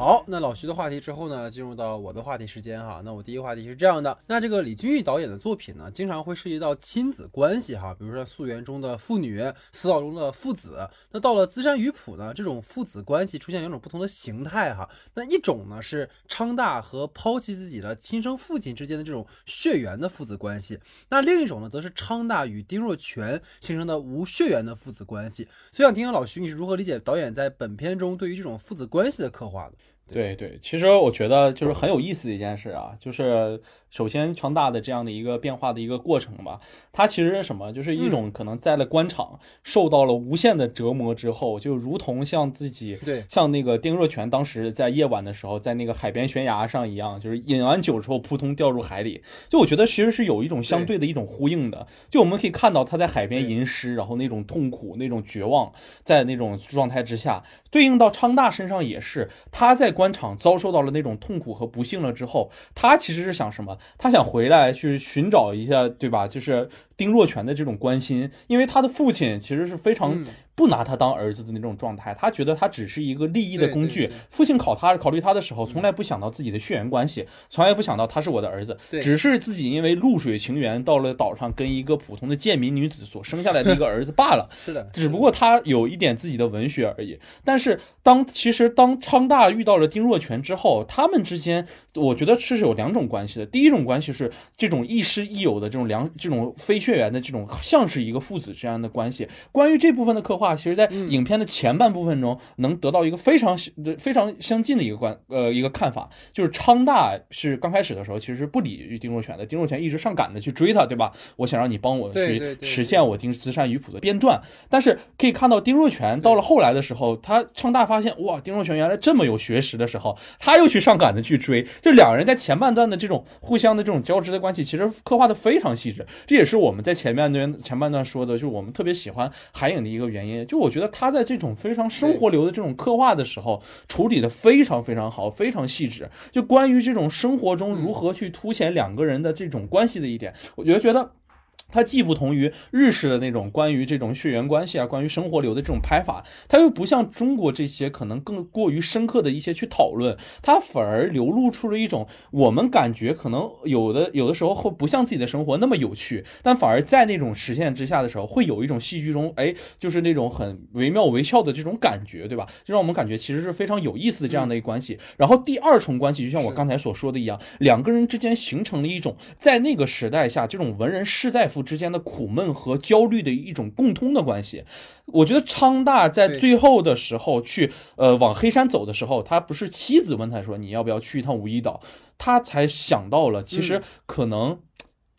好，那老徐的话题之后呢，进入到我的话题时间哈。那我第一个话题是这样的，那这个李俊毅导演的作品呢，经常会涉及到亲子关系哈，比如说溯源中的父女，死岛中的父子。那到了资山鱼谱呢，这种父子关系出现两种不同的形态哈。那一种呢是昌大和抛弃自己的亲生父亲之间的这种血缘的父子关系，那另一种呢，则是昌大与丁若泉形成的无血缘的父子关系。所以想听听老徐你是如何理解导演在本片中对于这种父子关系的刻画的？对对，其实我觉得就是很有意思的一件事啊，就是首先昌大的这样的一个变化的一个过程吧，它其实是什么？就是一种可能在了官场受到了无限的折磨之后，就如同像自己对像那个丁若泉当时在夜晚的时候，在那个海边悬崖上一样，就是饮完酒之后扑通掉入海里。就我觉得其实是有一种相对的一种呼应的。就我们可以看到他在海边吟诗，然后那种痛苦、那种绝望，在那种状态之下，对应到昌大身上也是他在。官场遭受到了那种痛苦和不幸了之后，他其实是想什么？他想回来去寻找一下，对吧？就是丁若泉的这种关心，因为他的父亲其实是非常。不拿他当儿子的那种状态，他觉得他只是一个利益的工具。父亲考他考虑他的时候，从来不想到自己的血缘关系，从来不想到他是我的儿子，只是自己因为露水情缘到了岛上，跟一个普通的贱民女子所生下来的一个儿子罢了。是的，只不过他有一点自己的文学而已。但是当其实当昌大遇到了丁若泉之后，他们之间我觉得是有两种关系的。第一种关系是这种亦师亦友的这种良这种非血缘的这种像是一个父子这样的关系。关于这部分的刻画。其实，在影片的前半部分中，能得到一个非常非常相近的一个观呃一个看法，就是昌大是刚开始的时候其实是不理丁若泉的，丁若泉一直上赶着去追他，对吧？我想让你帮我去实现我丁资善鱼谱的编撰，但是可以看到丁若泉到了后来的时候，他昌大发现哇，丁若泉原来这么有学识的时候，他又去上赶着去追，就两个人在前半段的这种互相的这种交织的关系，其实刻画的非常细致，这也是我们在前半段前半段说的，就是我们特别喜欢海影的一个原因。就我觉得他在这种非常生活流的这种刻画的时候，处理的非常非常好，非常细致。就关于这种生活中如何去凸显两个人的这种关系的一点，我觉得觉得。它既不同于日式的那种关于这种血缘关系啊，关于生活流的这种拍法，它又不像中国这些可能更过于深刻的一些去讨论，它反而流露出了一种我们感觉可能有的有的时候会不像自己的生活那么有趣，但反而在那种实现之下的时候，会有一种戏剧中哎，就是那种很惟妙惟肖的这种感觉，对吧？就让我们感觉其实是非常有意思的这样的一个关系。然后第二重关系，就像我刚才所说的一样，两个人之间形成了一种在那个时代下这种文人士大夫。之间的苦闷和焦虑的一种共通的关系，我觉得昌大在最后的时候去呃往黑山走的时候，他不是妻子问他说你要不要去一趟五一岛，他才想到了其实可能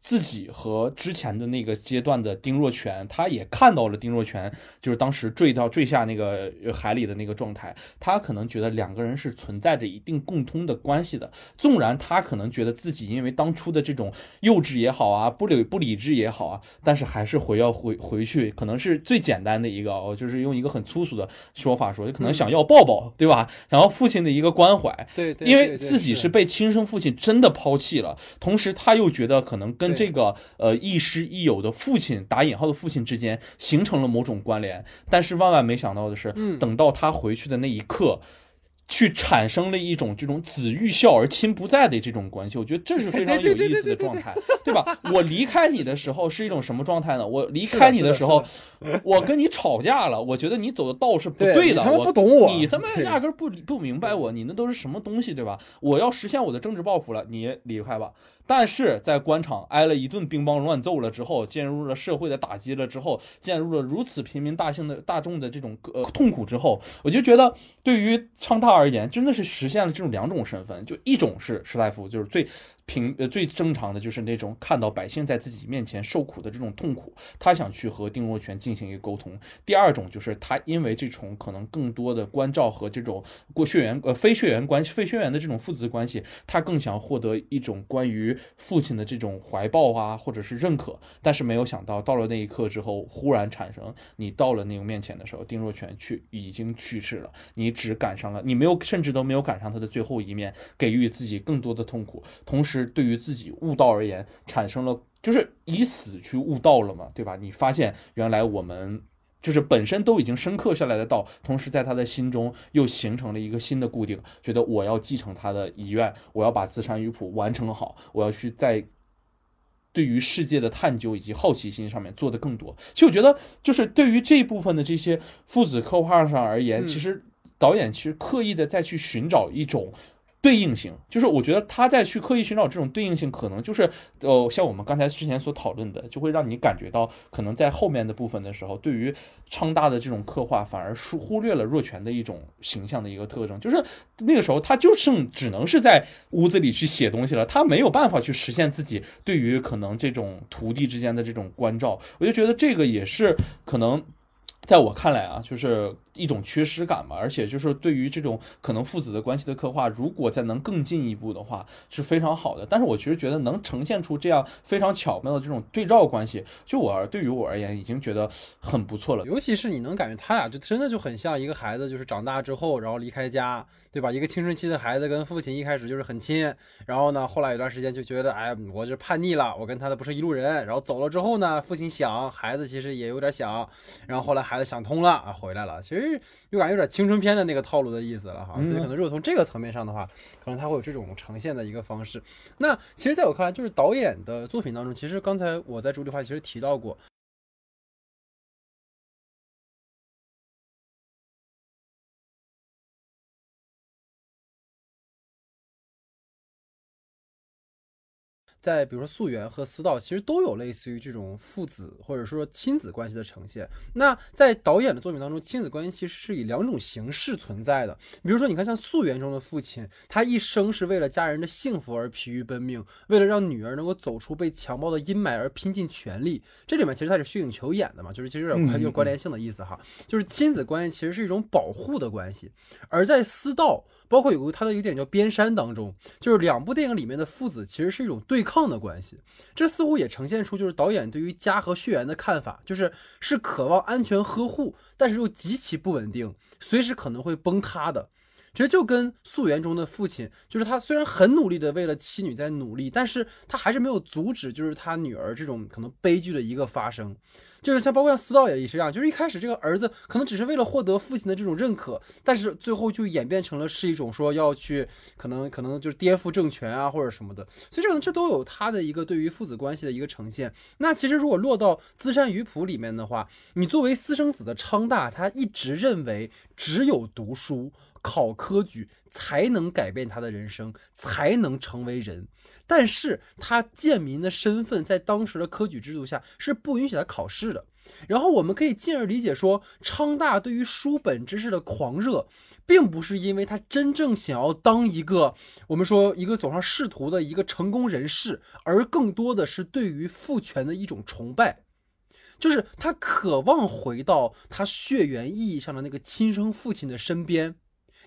自己和之前的那个阶段的丁若泉，他也看到了丁若泉就是当时坠到坠下那个海里的那个状态，他可能觉得两个人是存在着一定共通的关系的。纵然他可能觉得自己因为当初的这种幼稚也好啊，不理不理智也好啊，但是还是回要回回去，可能是最简单的一个哦，就是用一个很粗俗的说法说，就可能想要抱抱，对吧？想要父亲的一个关怀，对，因为自己是被亲生父亲真的抛弃了，同时他又觉得可能跟这个呃亦师亦友的父亲打引号的父亲之间形成了某种关联，但是万万没想到的是，等到他回去的那一刻。去产生了一种这种子欲孝而亲不在的这种关系，我觉得这是非常 有意思的状态，对吧？我离开你的时候是一种什么状态呢？我离开你的时候，我跟你吵架了，我觉得你走的道是不对的，我不懂我，你他妈压根不不明白我，你那都是什么东西，对吧？我要实现我的政治抱负了，你离开吧。但是在官场挨了一顿兵帮乱揍了之后，进入了社会的打击了之后，进入了如此平民大姓的大众的这种呃痛苦之后，我就觉得对于唱大而言，真的是实现了这种两种身份，就一种是士大夫，就是最。平呃最正常的就是那种看到百姓在自己面前受苦的这种痛苦，他想去和丁若泉进行一个沟通。第二种就是他因为这种可能更多的关照和这种过血缘呃非血缘关系非血缘的这种父子关系，他更想获得一种关于父亲的这种怀抱啊或者是认可。但是没有想到到了那一刻之后，忽然产生你到了那个面前的时候，丁若泉去已经去世了，你只赶上了你没有甚至都没有赶上他的最后一面，给予自己更多的痛苦，同时。是对于自己悟道而言，产生了就是以死去悟道了嘛，对吧？你发现原来我们就是本身都已经深刻下来的道，同时在他的心中又形成了一个新的固定，觉得我要继承他的遗愿，我要把自山鱼谱完成好，我要去在对于世界的探究以及好奇心上面做的更多。其实我觉得，就是对于这一部分的这些父子刻画上而言，其实导演其实刻意的再去寻找一种。对应性，就是我觉得他在去刻意寻找这种对应性，可能就是呃，像我们刚才之前所讨论的，就会让你感觉到，可能在后面的部分的时候，对于昌大的这种刻画，反而是忽略了若泉的一种形象的一个特征，就是那个时候他就剩只能是在屋子里去写东西了，他没有办法去实现自己对于可能这种徒弟之间的这种关照，我就觉得这个也是可能。在我看来啊，就是一种缺失感嘛，而且就是对于这种可能父子的关系的刻画，如果再能更进一步的话，是非常好的。但是我其实觉得能呈现出这样非常巧妙的这种对照关系，就我对于我而言已经觉得很不错了。尤其是你能感觉他俩就真的就很像一个孩子，就是长大之后然后离开家，对吧？一个青春期的孩子跟父亲一开始就是很亲，然后呢，后来有段时间就觉得，哎，我这叛逆了，我跟他的不是一路人。然后走了之后呢，父亲想，孩子其实也有点想，然后后来。孩子想通了啊，回来了。其实又感觉有点青春片的那个套路的意思了哈。所以可能如果从这个层面上的话，可能他会有这种呈现的一个方式。那其实在我看来，就是导演的作品当中，其实刚才我在主理话其实提到过。在比如说素媛和思道，其实都有类似于这种父子或者说亲子关系的呈现。那在导演的作品当中，亲子关系其实是以两种形式存在的。比如说，你看像素媛中的父亲，他一生是为了家人的幸福而疲于奔命，为了让女儿能够走出被强暴的阴霾而拼尽全力。这里面其实他是虚影求演的嘛，就是其实有点有关联性的意思哈。就是亲子关系其实是一种保护的关系，而在思道。包括有个他的一个电影叫《边山》当中，就是两部电影里面的父子其实是一种对抗的关系，这似乎也呈现出就是导演对于家和血缘的看法，就是是渴望安全呵护，但是又极其不稳定，随时可能会崩塌的。其实就跟溯源中的父亲，就是他虽然很努力的为了妻女在努力，但是他还是没有阻止，就是他女儿这种可能悲剧的一个发生。就是像包括像思道也是一样，就是一开始这个儿子可能只是为了获得父亲的这种认可，但是最后就演变成了是一种说要去可能可能就是颠覆政权啊或者什么的。所以这可能这都有他的一个对于父子关系的一个呈现。那其实如果落到资山鱼谱里面的话，你作为私生子的昌大，他一直认为只有读书。考科举才能改变他的人生，才能成为人。但是他贱民的身份在当时的科举制度下是不允许他考试的。然后我们可以进而理解说，昌大对于书本知识的狂热，并不是因为他真正想要当一个我们说一个走上仕途的一个成功人士，而更多的是对于父权的一种崇拜，就是他渴望回到他血缘意义上的那个亲生父亲的身边，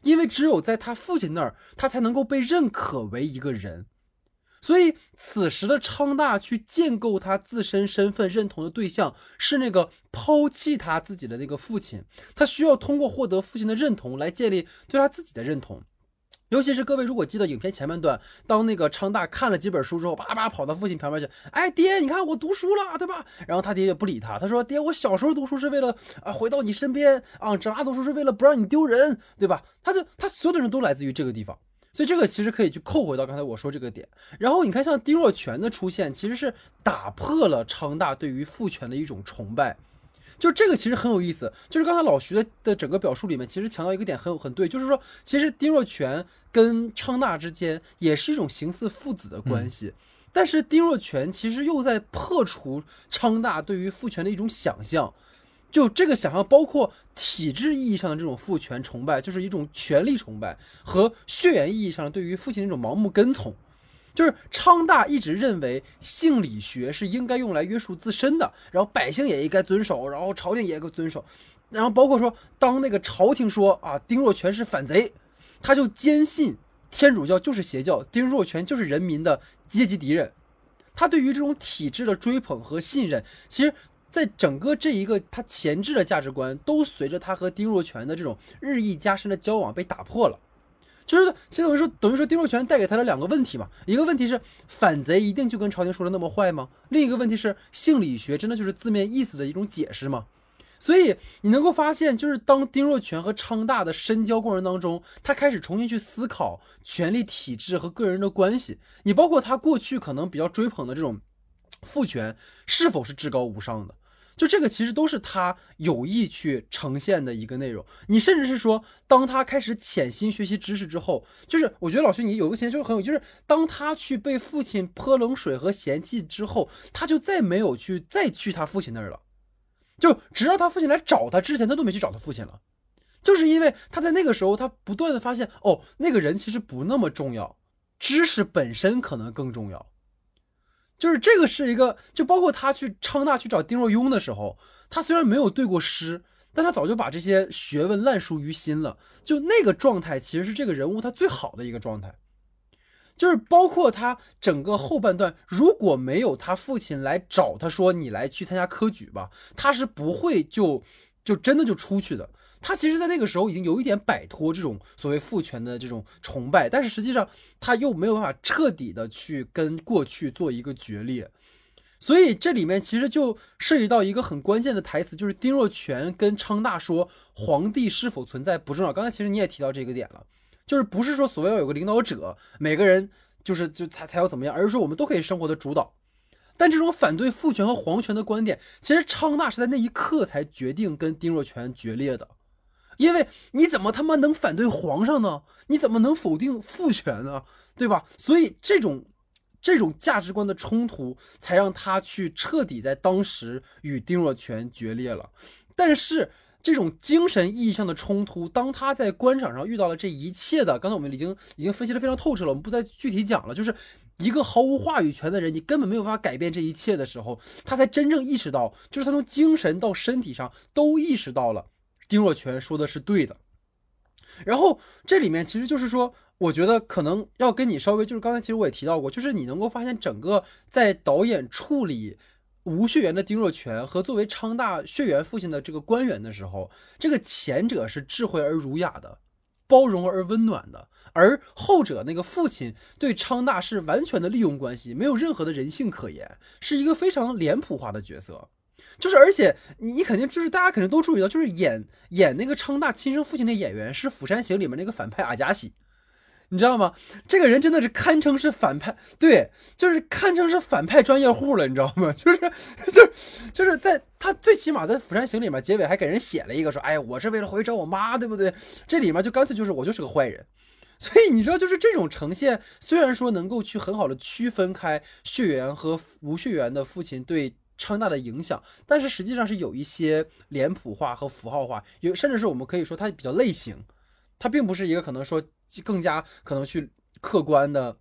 因为只有在他父亲那儿，他才能够被认可为一个人。所以，此时的昌大去建构他自身身份认同的对象是那个抛弃他自己的那个父亲，他需要通过获得父亲的认同来建立对他自己的认同。尤其是各位如果记得影片前半段，当那个昌大看了几本书之后，叭叭跑到父亲旁边去，哎，爹，你看我读书了，对吧？然后他爹也不理他，他说，爹，我小时候读书是为了啊回到你身边啊，长大读书是为了不让你丢人，对吧？他就他所有的人都来自于这个地方。所以这个其实可以去扣回到刚才我说这个点，然后你看像丁若泉的出现，其实是打破了昌大对于父权的一种崇拜，就这个其实很有意思。就是刚才老徐的的整个表述里面，其实强调一个点很很对，就是说其实丁若泉跟昌大之间也是一种形似父子的关系，但是丁若泉其实又在破除昌大对于父权的一种想象。就这个想象，包括体制意义上的这种父权崇拜，就是一种权力崇拜，和血缘意义上的对于父亲那种盲目跟从。就是昌大一直认为性理学是应该用来约束自身的，然后百姓也应该遵守，然后朝廷也该遵守。然后包括说，当那个朝廷说啊丁若泉是反贼，他就坚信天主教就是邪教，丁若泉就是人民的阶级敌人。他对于这种体制的追捧和信任，其实。在整个这一个他前置的价值观，都随着他和丁若泉的这种日益加深的交往被打破了。就是其实等于说，等于说丁若泉带给他的两个问题嘛，一个问题是反贼一定就跟朝廷说的那么坏吗？另一个问题是性理学真的就是字面意思的一种解释吗？所以你能够发现，就是当丁若泉和昌大的深交过程当中，他开始重新去思考权力体制和个人的关系。你包括他过去可能比较追捧的这种父权，是否是至高无上的？就这个其实都是他有意去呈现的一个内容。你甚至是说，当他开始潜心学习知识之后，就是我觉得老徐你有个现象就是很有，就是当他去被父亲泼冷水和嫌弃之后，他就再没有去再去他父亲那儿了。就直到他父亲来找他之前，他都没去找他父亲了。就是因为他在那个时候，他不断的发现，哦，那个人其实不那么重要，知识本身可能更重要。就是这个是一个，就包括他去昌大去找丁若庸的时候，他虽然没有对过诗，但他早就把这些学问烂熟于心了。就那个状态，其实是这个人物他最好的一个状态。就是包括他整个后半段，如果没有他父亲来找他说你来去参加科举吧，他是不会就就真的就出去的。他其实，在那个时候已经有一点摆脱这种所谓父权的这种崇拜，但是实际上他又没有办法彻底的去跟过去做一个决裂，所以这里面其实就涉及到一个很关键的台词，就是丁若泉跟昌大说：“皇帝是否存在不重要。”刚才其实你也提到这个点了，就是不是说所谓要有个领导者，每个人就是就才才要怎么样，而是说我们都可以生活的主导。但这种反对父权和皇权的观点，其实昌大是在那一刻才决定跟丁若泉决裂的。因为你怎么他妈能反对皇上呢？你怎么能否定父权呢？对吧？所以这种这种价值观的冲突，才让他去彻底在当时与丁若泉决裂了。但是这种精神意义上的冲突，当他在官场上遇到了这一切的，刚才我们已经已经分析的非常透彻了，我们不再具体讲了。就是一个毫无话语权的人，你根本没有办法改变这一切的时候，他才真正意识到，就是他从精神到身体上都意识到了。丁若泉说的是对的，然后这里面其实就是说，我觉得可能要跟你稍微就是刚才其实我也提到过，就是你能够发现整个在导演处理无血缘的丁若泉和作为昌大血缘父亲的这个官员的时候，这个前者是智慧而儒雅的，包容而温暖的，而后者那个父亲对昌大是完全的利用关系，没有任何的人性可言，是一个非常脸谱化的角色。就是，而且你肯定就是大家肯定都注意到，就是演演那个昌大亲生父亲的演员是《釜山行》里面那个反派阿加西，你知道吗？这个人真的是堪称是反派，对，就是堪称是反派专业户了，你知道吗？就是，就是就是在他最起码在《釜山行》里面结尾还给人写了一个说，哎，我是为了回去找我妈，对不对？这里面就干脆就是我就是个坏人，所以你知道，就是这种呈现，虽然说能够去很好的区分开血缘和无血缘的父亲对。超大的影响，但是实际上是有一些脸谱化和符号化，有甚至是我们可以说它比较类型，它并不是一个可能说更加可能去客观的。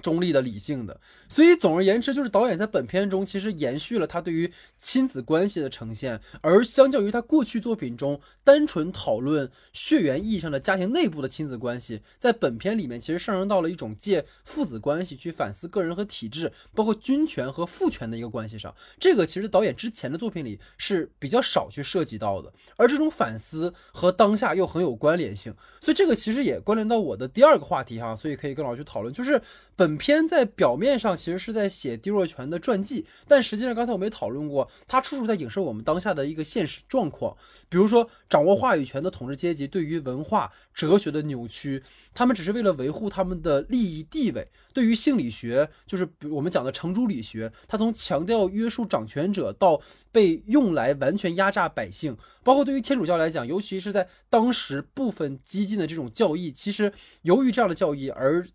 中立的、理性的，所以总而言之，就是导演在本片中其实延续了他对于亲子关系的呈现，而相较于他过去作品中单纯讨论血缘意义上的家庭内部的亲子关系，在本片里面其实上升到了一种借父子关系去反思个人和体制，包括军权和父权的一个关系上。这个其实导演之前的作品里是比较少去涉及到的，而这种反思和当下又很有关联性，所以这个其实也关联到我的第二个话题哈，所以可以跟老师去讨论，就是本。本片在表面上其实是在写丁若泉的传记，但实际上刚才我们也讨论过，它处处在影射我们当下的一个现实状况。比如说，掌握话语权的统治阶级对于文化哲学的扭曲，他们只是为了维护他们的利益地位。对于性理学，就是我们讲的程朱理学，它从强调约束掌权者到被用来完全压榨百姓。包括对于天主教来讲，尤其是在当时部分激进的这种教义，其实由于这样的教义而。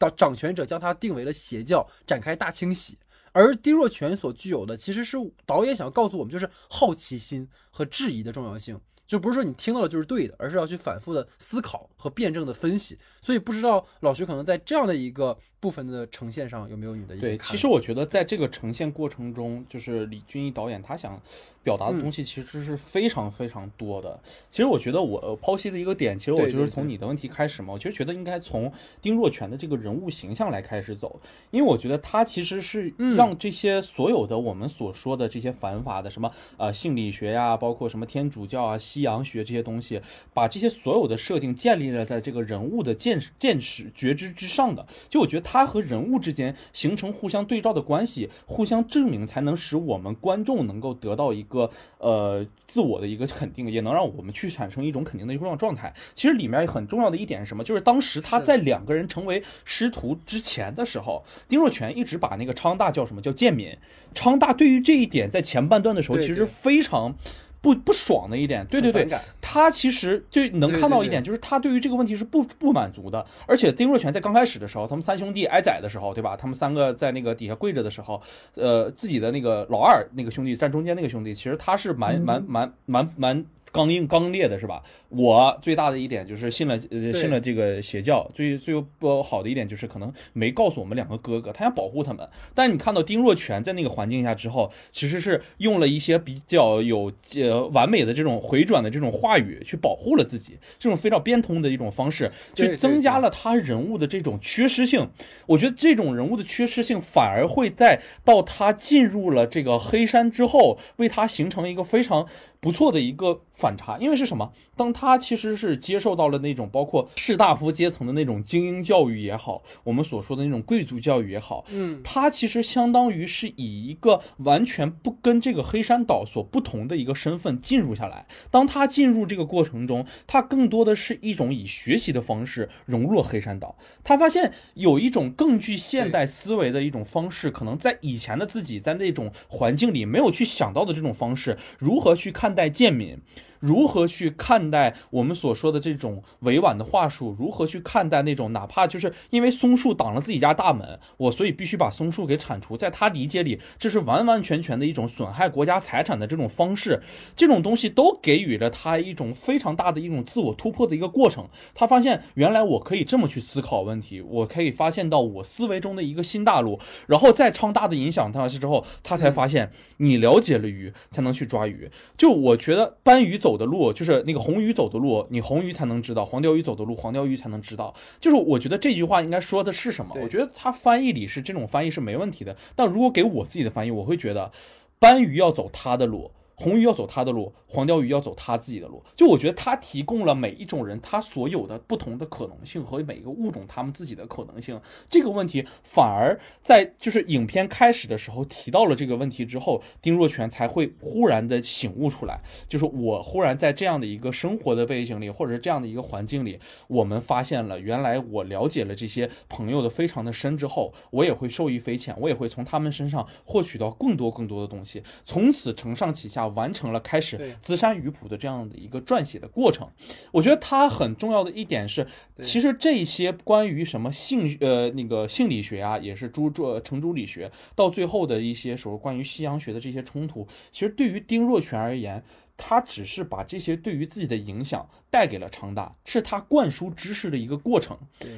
当掌权者将它定为了邪教，展开大清洗，而丁若泉所具有的，其实是导演想告诉我们，就是好奇心和质疑的重要性，就不是说你听到了就是对的，而是要去反复的思考和辩证的分析。所以不知道老徐可能在这样的一个。部分的呈现上有没有你的一些？对，其实我觉得在这个呈现过程中，就是李俊毅导演他想表达的东西其实是非常非常多的。其实我觉得我剖析的一个点，其实我就是从你的问题开始嘛。我其实觉得应该从丁若泉的这个人物形象来开始走，因为我觉得他其实是让这些所有的我们所说的这些反法的什么呃性理学呀，包括什么天主教啊、西洋学这些东西，把这些所有的设定建立了在这个人物的见见识觉知之上的。就我觉得。他和人物之间形成互相对照的关系，互相证明，才能使我们观众能够得到一个呃自我的一个肯定，也能让我们去产生一种肯定的一种状态。其实里面很重要的一点是什么？就是当时他在两个人成为师徒之前的时候，丁若泉一直把那个昌大叫什么叫贱民。昌大对于这一点在前半段的时候其实非常。不不爽的一点，对对对，他其实就能看到一点，就是他对于这个问题是不不满足的。而且丁若泉在刚开始的时候，他们三兄弟挨宰的时候，对吧？他们三个在那个底下跪着的时候，呃，自己的那个老二那个兄弟站中间那个兄弟，其实他是蛮蛮蛮蛮蛮。刚硬刚烈的是吧？我最大的一点就是信了呃信了这个邪教，最最不好的一点就是可能没告诉我们两个哥哥，他想保护他们。但你看到丁若泉在那个环境下之后，其实是用了一些比较有呃完美的这种回转的这种话语去保护了自己，这种非常变通的一种方式，去增加了他人物的这种缺失性。我觉得这种人物的缺失性反而会在到他进入了这个黑山之后，为他形成一个非常。不错的一个反差，因为是什么？当他其实是接受到了那种包括士大夫阶层的那种精英教育也好，我们所说的那种贵族教育也好，嗯，他其实相当于是以一个完全不跟这个黑山岛所不同的一个身份进入下来。当他进入这个过程中，他更多的是一种以学习的方式融入黑山岛。他发现有一种更具现代思维的一种方式，可能在以前的自己在那种环境里没有去想到的这种方式，如何去看。待贱民。如何去看待我们所说的这种委婉的话术？如何去看待那种哪怕就是因为松树挡了自己家大门，我所以必须把松树给铲除？在他理解里，这是完完全全的一种损害国家财产的这种方式。这种东西都给予了他一种非常大的一种自我突破的一个过程。他发现原来我可以这么去思考问题，我可以发现到我思维中的一个新大陆。然后在昌大的影响他之后，他才发现你了解了鱼，才能去抓鱼。就我觉得搬鱼走。走的路就是那个红鱼走的路，你红鱼才能知道；黄鲷鱼走的路，黄鲷鱼才能知道。就是我觉得这句话应该说的是什么？我觉得他翻译里是这种翻译是没问题的。但如果给我自己的翻译，我会觉得斑鱼要走它的路。红鱼要走它的路，黄鲷鱼要走他自己的路。就我觉得它提供了每一种人他所有的不同的可能性和每一个物种他们自己的可能性。这个问题反而在就是影片开始的时候提到了这个问题之后，丁若泉才会忽然的醒悟出来，就是我忽然在这样的一个生活的背景里，或者是这样的一个环境里，我们发现了原来我了解了这些朋友的非常的深之后，我也会受益匪浅，我也会从他们身上获取到更多更多的东西，从此承上启下。完成了开始资山鱼谱的这样的一个撰写的过程。我觉得它很重要的一点是，其实这些关于什么性呃那个性理学啊，也是朱朱程朱理学，到最后的一些时候关于西洋学的这些冲突，其实对于丁若泉而言。他只是把这些对于自己的影响带给了昌大，是他灌输知识的一个过程。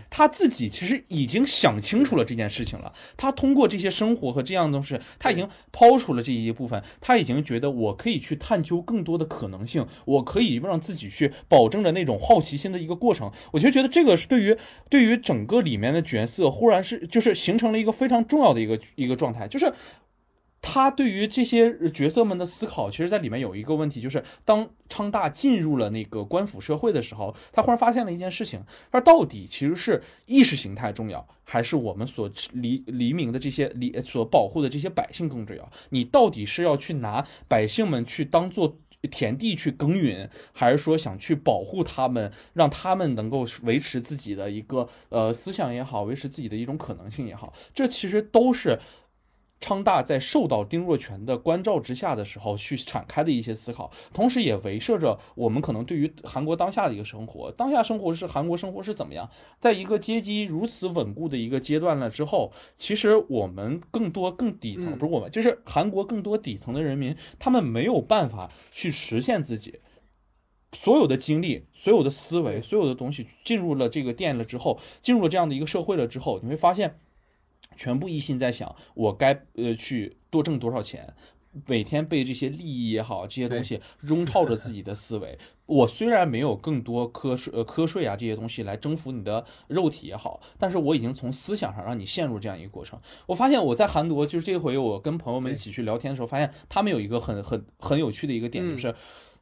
他自己其实已经想清楚了这件事情了。他通过这些生活和这样的东西，他已经抛出了这一部分，他已经觉得我可以去探究更多的可能性，我可以让自己去保证着那种好奇心的一个过程。我就觉得这个是对于对于整个里面的角色，忽然是就是形成了一个非常重要的一个一个状态，就是。他对于这些角色们的思考，其实在里面有一个问题，就是当昌大进入了那个官府社会的时候，他忽然发现了一件事情，他说到底其实是意识形态重要，还是我们所黎黎明的这些黎所保护的这些百姓更重要？你到底是要去拿百姓们去当做田地去耕耘，还是说想去保护他们，让他们能够维持自己的一个呃思想也好，维持自己的一种可能性也好，这其实都是。昌大在受到丁若全的关照之下的时候，去展开的一些思考，同时也围摄着我们可能对于韩国当下的一个生活，当下生活是韩国生活是怎么样，在一个阶级如此稳固的一个阶段了之后，其实我们更多更底层，嗯。不是我们，就是韩国更多底层的人民，他们没有办法去实现自己。所有的经历、所有的思维、所有的东西进入了这个店了之后，进入了这样的一个社会了之后，你会发现，全部一心在想我该呃去多挣多少钱，每天被这些利益也好，这些东西笼罩着自己的思维。我虽然没有更多瞌睡呃瞌睡啊这些东西来征服你的肉体也好，但是我已经从思想上让你陷入这样一个过程。我发现我在韩国，就是这回我跟朋友们一起去聊天的时候，发现他们有一个很很很有趣的一个点，嗯就是。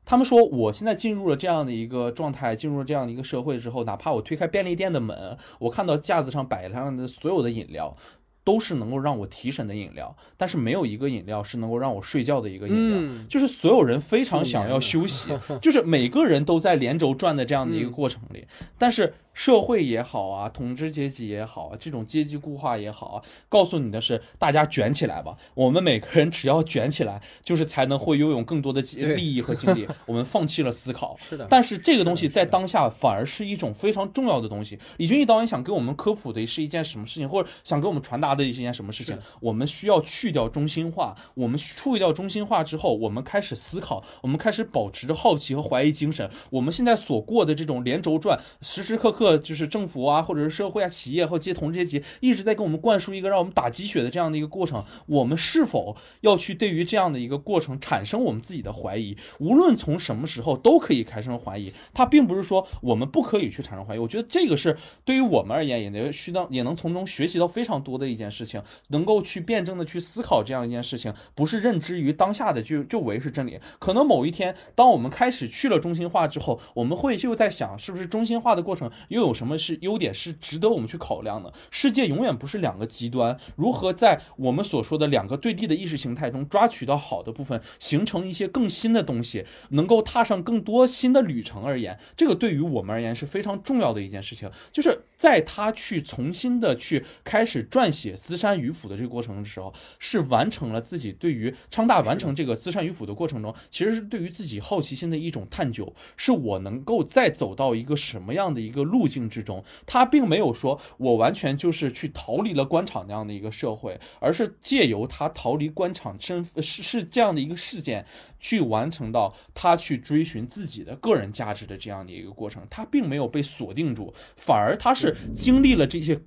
他们说，我现在进入了这样的一个状态，进入了这样的一个社会之后，哪怕我推开便利店的门，我看到架子上摆上的所有的饮料，都是能够让我提神的饮料，但是没有一个饮料是能够让我睡觉的一个饮料。嗯，就是所有人非常想要休息，就是每个人都在连轴转的这样的一个过程里，但是社会也好啊，统治阶级也好啊，这种阶级固化也好啊，告诉你的是，大家卷起来吧，我们每个人只要卷起来，就是才能会拥有更多的对利益和精力。我们放弃了思考，是的，但是这个东西在当下反而是一种非常重要的东西。李俊毅导演想给我们科普的是一件什么事情，或者想给我们传达的是一件什么事情？我们需要去掉中心化。我们处理掉中心化之后，我们开始思考，我们开始保持着好奇和怀疑精神。我们现在所过的这种连轴转，时时刻刻就是政府啊，或者是社会啊、企业或阶统治阶级一直在给我们灌输一个让我们打鸡血的这样的一个过程。我们是否要去对于这样的一个过程产生我们自己的怀疑？无论从什么时候都可以产生怀疑。它并不是说我们不可以去产生怀疑。我觉得这个是对于我们而言，也能需当也能从中学习到非常多的一件事情，能够去辩证的去思考这样一件事情，不是认知于当下的就就为是真理。可能某一天，当我们开始去了中心化之后，我们会就在想，是不是中心化的过程又有什么是优点是值得我们去考量的？世界永远不是两个极端，如何在我们所说的两个对立的意识形态中抓取到好的部分，形成一些更新的东西，能够踏上更多新的旅程而言，这个对于我们而言是非常重要的一件事情。就是在他去重新的去开始撰写《资山鱼谱》的这个过程的时候，是完成了自己对于昌大完成这个《资山鱼谱》的过程中，其实是对于自己好奇心的一种探究，是我能够再走到一个什么样的一个路路径之中。他并没有说我完全就是去逃离了官场那样的一个社会，而是借由他逃离官场身是是这样的一个事件，去完成到他去追寻自己的个人价值的这样的一个过程。他并没有被锁定住，反而他是经历了这些。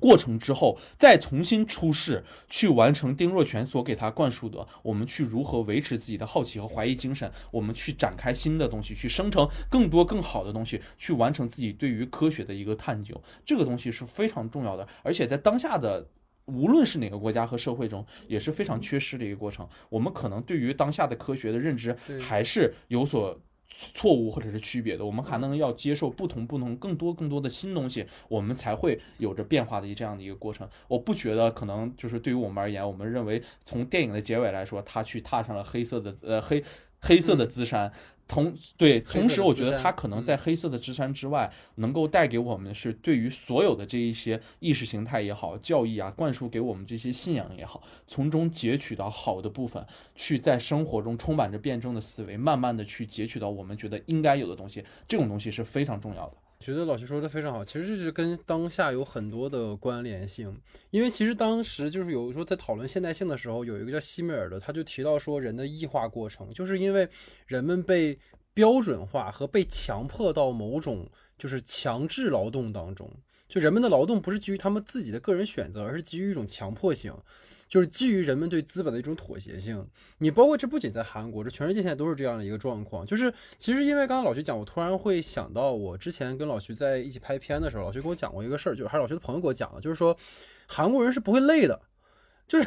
过程之后，再重新出世，去完成丁若全所给他灌输的，我们去如何维持自己的好奇和怀疑精神，我们去展开新的东西，去生成更多更好的东西，去完成自己对于科学的一个探究，这个东西是非常重要的，而且在当下的。无论是哪个国家和社会中，也是非常缺失的一个过程。我们可能对于当下的科学的认知还是有所错误或者是区别的。我们还能要接受不同、不同、更多、更多的新东西，我们才会有着变化的这样的一个过程。我不觉得可能就是对于我们而言，我们认为从电影的结尾来说，他去踏上了黑色的呃黑黑色的资山。同对，同时我觉得它可能嗯在黑色的之山之外，能够带给我们的是对于所有的这一些意识形态也好、教义啊，灌输给我们这些信仰也好，从中截取到好的部分，去在生活中充满着辩证的思维，慢慢的去截取到我们觉得应该有的东西，这种东西是非常重要的。觉得老徐说的非常好，其实这是跟当下有很多的关联性。因为其实当时就是有时候在讨论现代性的时候，有一个叫西米尔的，他就提到说人的异化过程，就是因为人们被标准化和被强迫到某种就是强制劳动当中。就人们的劳动不是基于他们自己的个人选择，而是基于一种强迫性，就是基于人们对资本的一种妥协性。你包括这不仅在韩国，这全世界现在都是这样的一个状况。就是其实因为刚刚老徐讲，我突然会想到，我之前跟老徐在一起拍片的时候，老徐跟我讲过一个事儿，就是还是老徐的朋友给我讲的，就是说韩国人是不会累的。就是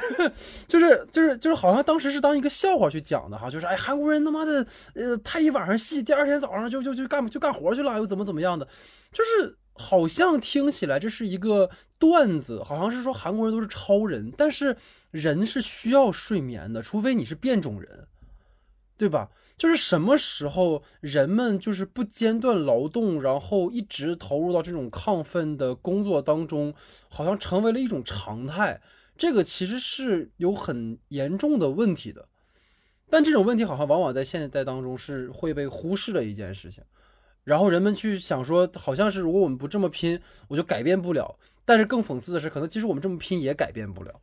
就是就是就是，好像当时是当一个笑话去讲的哈，就是哎，韩国人他妈的，呃，拍一晚上戏，第二天早上就就就干就干活去了，又怎么怎么样的，就是好像听起来这是一个段子，好像是说韩国人都是超人，但是人是需要睡眠的，除非你是变种人，对吧？就是什么时候人们就是不间断劳动，然后一直投入到这种亢奋的工作当中，好像成为了一种常态。这个其实是有很严重的问题的，但这种问题好像往往在现代当中是会被忽视的一件事情。然后人们去想说，好像是如果我们不这么拼，我就改变不了。但是更讽刺的是，可能即使我们这么拼，也改变不了。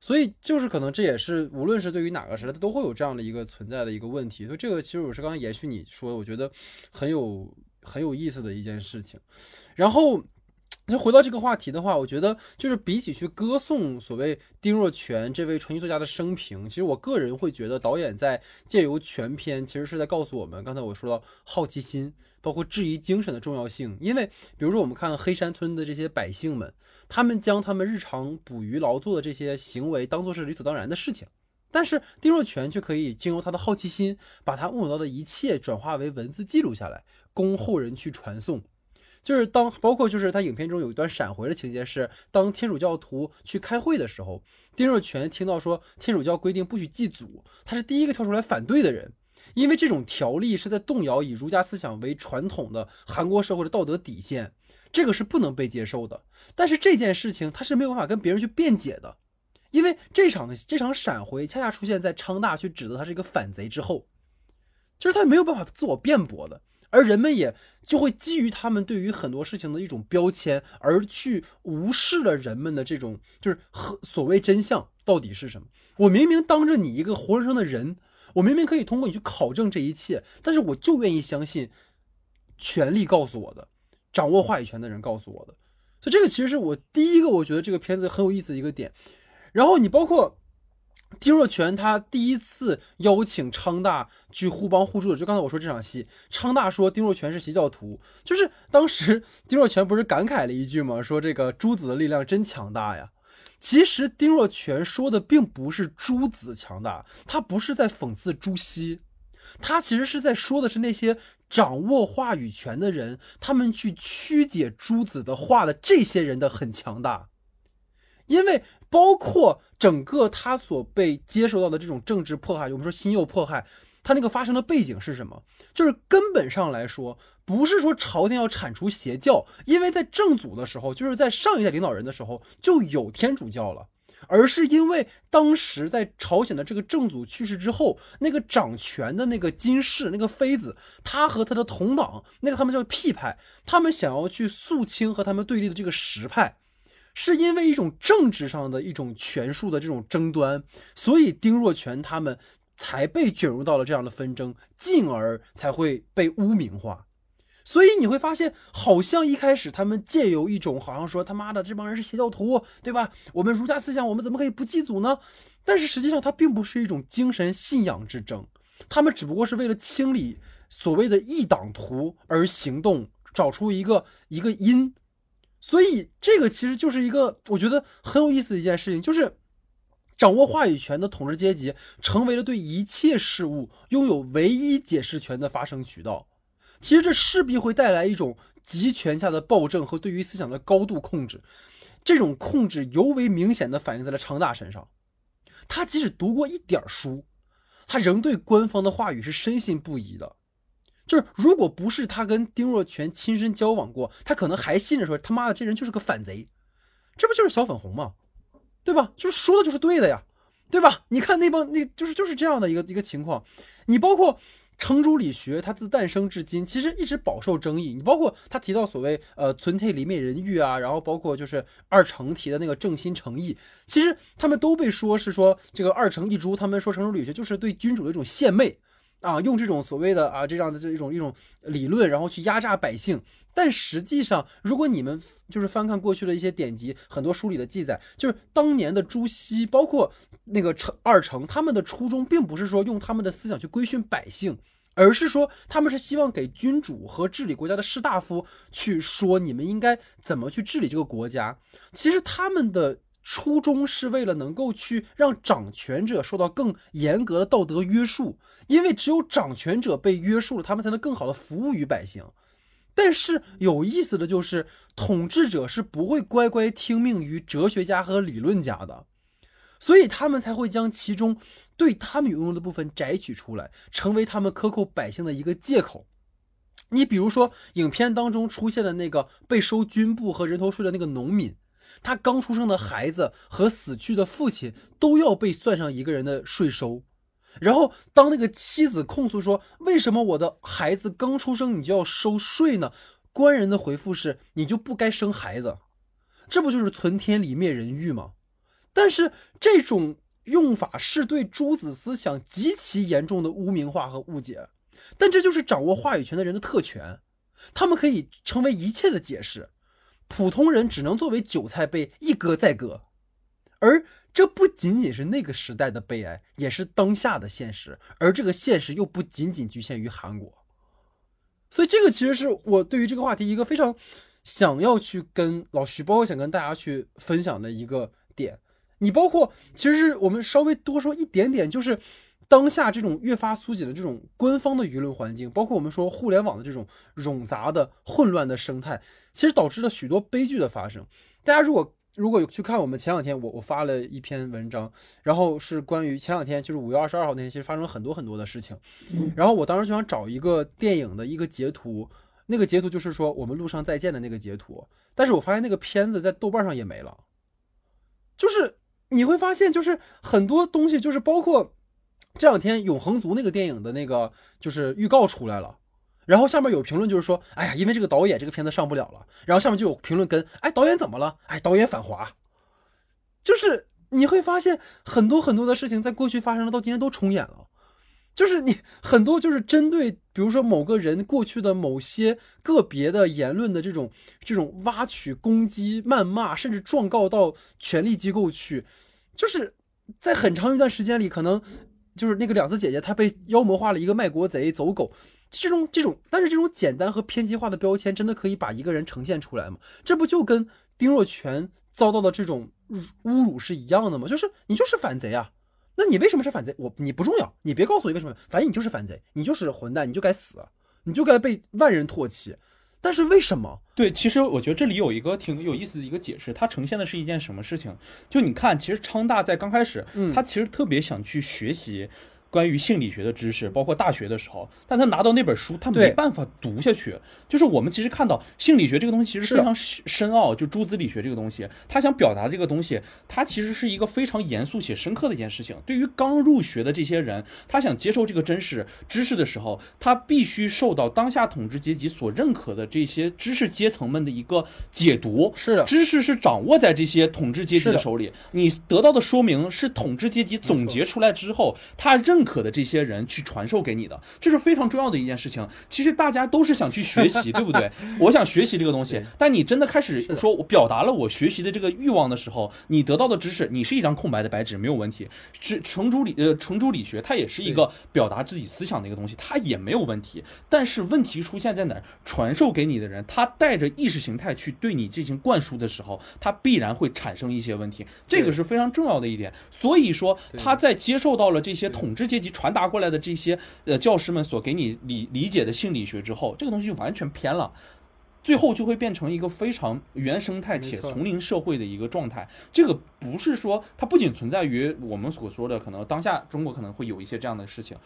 所以就是可能这也是无论是对于哪个时代，它都会有这样的一个存在的一个问题。所以这个其实我是刚刚延续你说的，我觉得很有很有意思的一件事情。然后。那回到这个话题的话，我觉得就是比起去歌颂所谓丁若泉这位传奇作家的生平，其实我个人会觉得导演在借由全篇，其实是在告诉我们，刚才我说到好奇心，包括质疑精神的重要性。因为比如说我们看黑山村的这些百姓们，他们将他们日常捕鱼劳作的这些行为当做是理所当然的事情，但是丁若泉却可以经由他的好奇心，把他目睹到的一切转化为文字记录下来，供后人去传颂。就是当包括就是他影片中有一段闪回的情节是，当天主教徒去开会的时候，丁若泉听到说天主教规定不许祭祖，他是第一个跳出来反对的人，因为这种条例是在动摇以儒家思想为传统的韩国社会的道德底线，这个是不能被接受的。但是这件事情他是没有办法跟别人去辩解的，因为这场这场闪回恰恰出现在昌大去指责他是一个反贼之后，就是他没有办法自我辩驳的。而人们也就会基于他们对于很多事情的一种标签，而去无视了人们的这种就是和所谓真相到底是什么。我明明当着你一个活生生的人，我明明可以通过你去考证这一切，但是我就愿意相信权力告诉我的，掌握话语权的人告诉我的。所以这个其实是我第一个我觉得这个片子很有意思的一个点。然后你包括。丁若泉他第一次邀请昌大去互帮互助的，就刚才我说这场戏，昌大说丁若泉是邪教徒，就是当时丁若泉不是感慨了一句吗？说这个诸子的力量真强大呀。其实丁若泉说的并不是诸子强大，他不是在讽刺朱熹，他其实是在说的是那些掌握话语权的人，他们去曲解诸子的话的这些人的很强大，因为。包括整个他所被接受到的这种政治迫害，我们说新右迫害，他那个发生的背景是什么？就是根本上来说，不是说朝廷要铲除邪教，因为在正祖的时候，就是在上一代领导人的时候就有天主教了，而是因为当时在朝鲜的这个正祖去世之后，那个掌权的那个金氏那个妃子，他和他的同党，那个他们叫屁派，他们想要去肃清和他们对立的这个实派。是因为一种政治上的一种权术的这种争端，所以丁若泉他们才被卷入到了这样的纷争，进而才会被污名化。所以你会发现，好像一开始他们借由一种好像说他妈的这帮人是邪教徒，对吧？我们儒家思想，我们怎么可以不祭祖呢？但是实际上，它并不是一种精神信仰之争，他们只不过是为了清理所谓的异党徒而行动，找出一个一个因。所以，这个其实就是一个我觉得很有意思的一件事情，就是掌握话语权的统治阶级成为了对一切事物拥有唯一解释权的发声渠道。其实这势必会带来一种集权下的暴政和对于思想的高度控制。这种控制尤为明显的反映在了昌大身上。他即使读过一点书，他仍对官方的话语是深信不疑的。就是如果不是他跟丁若全亲身交往过，他可能还信着说他妈的这人就是个反贼，这不就是小粉红吗？对吧？就是说的就是对的呀，对吧？你看那帮那就是就是这样的一个一个情况，你包括。程朱理学，它自诞生至今，其实一直饱受争议。你包括他提到所谓呃“存贴里美人欲”啊，然后包括就是二程提的那个正心诚意，其实他们都被说是说这个二程一株，他们说程朱理学就是对君主的一种献媚啊，用这种所谓的啊这样的这一种一种理论，然后去压榨百姓。但实际上，如果你们就是翻看过去的一些典籍，很多书里的记载，就是当年的朱熹，包括那个程二程，他们的初衷并不是说用他们的思想去规训百姓，而是说他们是希望给君主和治理国家的士大夫去说你们应该怎么去治理这个国家。其实他们的初衷是为了能够去让掌权者受到更严格的道德约束，因为只有掌权者被约束了，他们才能更好的服务于百姓。但是有意思的就是，统治者是不会乖乖听命于哲学家和理论家的，所以他们才会将其中对他们有用的部分摘取出来，成为他们克扣百姓的一个借口。你比如说，影片当中出现的那个被收军部和人头税的那个农民，他刚出生的孩子和死去的父亲都要被算上一个人的税收。然后，当那个妻子控诉说：“为什么我的孩子刚出生你就要收税呢？”官人的回复是：“你就不该生孩子。”这不就是存天理灭人欲吗？但是这种用法是对诸子思想极其严重的污名化和误解。但这就是掌握话语权的人的特权，他们可以成为一切的解释，普通人只能作为韭菜被一割再割，而。这不仅仅是那个时代的悲哀，也是当下的现实。而这个现实又不仅仅局限于韩国，所以这个其实是我对于这个话题一个非常想要去跟老徐，包括想跟大家去分享的一个点。你包括其实是我们稍微多说一点点，就是当下这种越发苏紧的这种官方的舆论环境，包括我们说互联网的这种冗杂的混乱的生态，其实导致了许多悲剧的发生。大家如果如果有去看我们前两天，我我发了一篇文章，然后是关于前两天，就是五月二十二号那天，其实发生了很多很多的事情。然后我当时就想找一个电影的一个截图，那个截图就是说我们路上再见的那个截图。但是我发现那个片子在豆瓣上也没了。就是你会发现，就是很多东西，就是包括这两天《永恒族》那个电影的那个就是预告出来了。然后下面有评论就是说，哎呀，因为这个导演这个片子上不了了。然后下面就有评论跟，哎，导演怎么了？哎，导演反华。就是你会发现很多很多的事情在过去发生了，到今天都重演了。就是你很多就是针对，比如说某个人过去的某些个别的言论的这种这种挖取、攻击、谩骂，甚至状告到权力机构去，就是在很长一段时间里，可能就是那个两次姐姐她被妖魔化了一个卖国贼、走狗。这种这种，但是这种简单和偏激化的标签，真的可以把一个人呈现出来吗？这不就跟丁若全遭到的这种侮辱是一样的吗？就是你就是反贼啊！那你为什么是反贼？我你不重要，你别告诉我为什么，反正你就是反贼，你就是混蛋，你就该死，你就该被万人唾弃。但是为什么？对，其实我觉得这里有一个挺有意思的一个解释，它呈现的是一件什么事情？就你看，其实昌大在刚开始，他其实特别想去学习。关于性理学的知识，包括大学的时候，但他拿到那本书，他没办法读下去。就是我们其实看到性理学这个东西其实非常深奥，就诸子理学这个东西，他想表达这个东西，他其实是一个非常严肃且深刻的一件事情。对于刚入学的这些人，他想接受这个真实知识的时候，他必须受到当下统治阶级所认可的这些知识阶层们的一个解读。是的，知识是掌握在这些统治阶级的手里，你得到的说明是统治阶级总结出来之后，他认。认可的这些人去传授给你的，这是非常重要的一件事情。其实大家都是想去学习，对不对？我想学习这个东西，但你真的开始说我表达了我学习的这个欲望的时候，你得到的知识，你是一张空白的白纸，没有问题。是程朱理呃程朱理学，它也是一个表达自己思想的一个东西，它也没有问题。但是问题出现在哪？传授给你的人，他带着意识形态去对你进行灌输的时候，他必然会产生一些问题。这个是非常重要的一点。所以说他在接受到了这些统治。阶级传达过来的这些呃教师们所给你理理解的心理学之后，这个东西就完全偏了，最后就会变成一个非常原生态且丛林社会的一个状态。这个不是说它不仅存在于我们所说的可能当下中国可能会有一些这样的事情，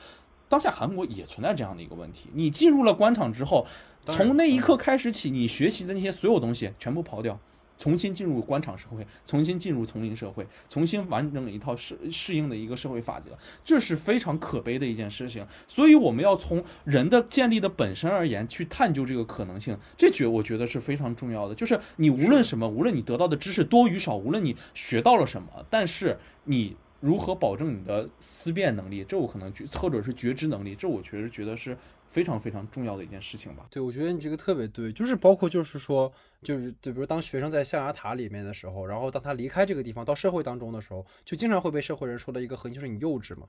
当下韩国也存在这样的一个问题，你进入了官场之后，从那一刻开始起，你学习的那些所有东西全部抛掉。重新进入官场社会，重新进入丛林社会，重新完整一套适适应的一个社会法则，这是非常可悲的一件事情。所以我们要从人的建立的本身而言去探究这个可能性，这觉我觉得是非常重要的。就是你无论什么，无论你得到的知识多与少，无论你学到了什么，但是你如何保证你的思辨能力，这我可能觉或者是觉知能力，这我确实觉得是非常非常重要的一件事情吧。对，我觉得你这个特别对，就是包括就是说，就是就比如当学生在象牙塔里面的时候，然后当他离开这个地方到社会当中的时候，就经常会被社会人说的一个核心就是你幼稚嘛，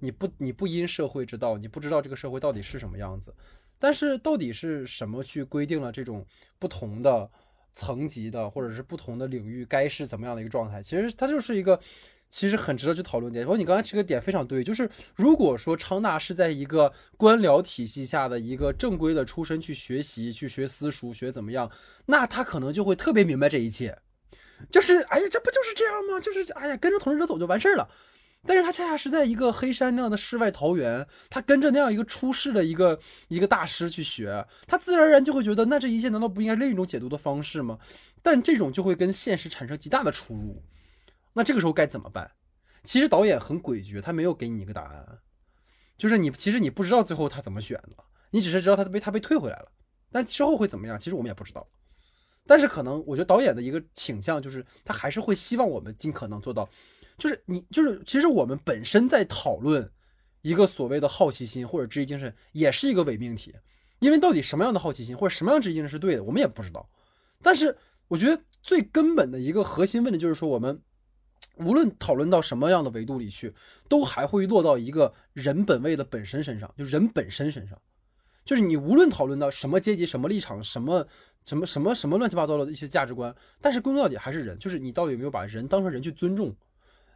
你不你不因社会之道，你不知道这个社会到底是什么样子。但是到底是什么去规定了这种不同的层级的或者是不同的领域该是怎么样的一个状态？其实它就是一个。其实很值得去讨论点，包括你刚才这个点非常对，就是如果说昌大是在一个官僚体系下的一个正规的出身去学习、去学私塾、学怎么样，那他可能就会特别明白这一切，就是哎呀，这不就是这样吗？就是哎呀，跟着统治者走就完事儿了。但是他恰恰是在一个黑山那样的世外桃源，他跟着那样一个出世的一个一个大师去学，他自然而然就会觉得，那这一切难道不应该另一种解读的方式吗？但这种就会跟现实产生极大的出入。那这个时候该怎么办？其实导演很诡谲，他没有给你一个答案，就是你其实你不知道最后他怎么选的，你只是知道他被他被退回来了，但之后会怎么样，其实我们也不知道。但是可能我觉得导演的一个倾向就是他还是会希望我们尽可能做到，就是你就是其实我们本身在讨论一个所谓的好奇心或者质疑精神，也是一个伪命题，因为到底什么样的好奇心或者什么样的质疑精神是对的，我们也不知道。但是我觉得最根本的一个核心问题就是说我们。无论讨论到什么样的维度里去，都还会落到一个人本位的本身身上，就人本身身上。就是你无论讨论到什么阶级、什么立场、什么什么什么什么乱七八糟的一些价值观，但是归根到底还是人。就是你到底有没有把人当成人去尊重？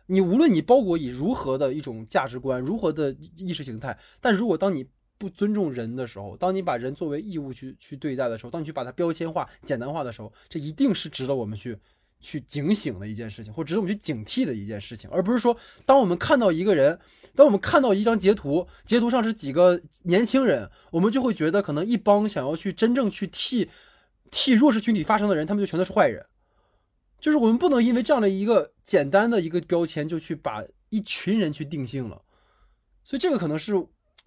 你无论你包裹以如何的一种价值观、如何的意识形态，但如果当你不尊重人的时候，当你把人作为义务去去对待的时候，当你去把它标签化、简单化的时候，这一定是值得我们去。去警醒的一件事情，或值得我们去警惕的一件事情，而不是说，当我们看到一个人，当我们看到一张截图，截图上是几个年轻人，我们就会觉得可能一帮想要去真正去替替弱势群体发声的人，他们就全都是坏人。就是我们不能因为这样的一个简单的一个标签，就去把一群人去定性了。所以这个可能是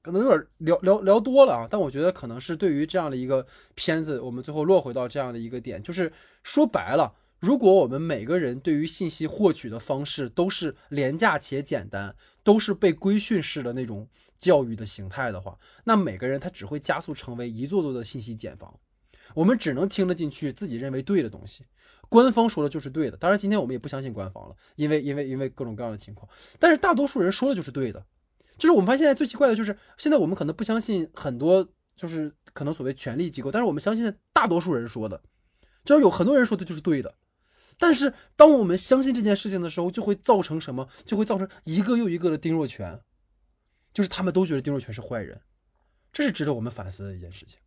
可能有点聊聊聊多了啊，但我觉得可能是对于这样的一个片子，我们最后落回到这样的一个点，就是说白了。如果我们每个人对于信息获取的方式都是廉价且简单，都是被规训式的那种教育的形态的话，那每个人他只会加速成为一座座的信息茧房。我们只能听得进去自己认为对的东西，官方说的就是对的。当然，今天我们也不相信官方了，因为因为因为各种各样的情况。但是大多数人说的就是对的，就是我们发现现在最奇怪的就是，现在我们可能不相信很多就是可能所谓权力机构，但是我们相信大多数人说的，就是有很多人说的就是对的。但是，当我们相信这件事情的时候，就会造成什么？就会造成一个又一个的丁若泉，就是他们都觉得丁若泉是坏人，这是值得我们反思的一件事情。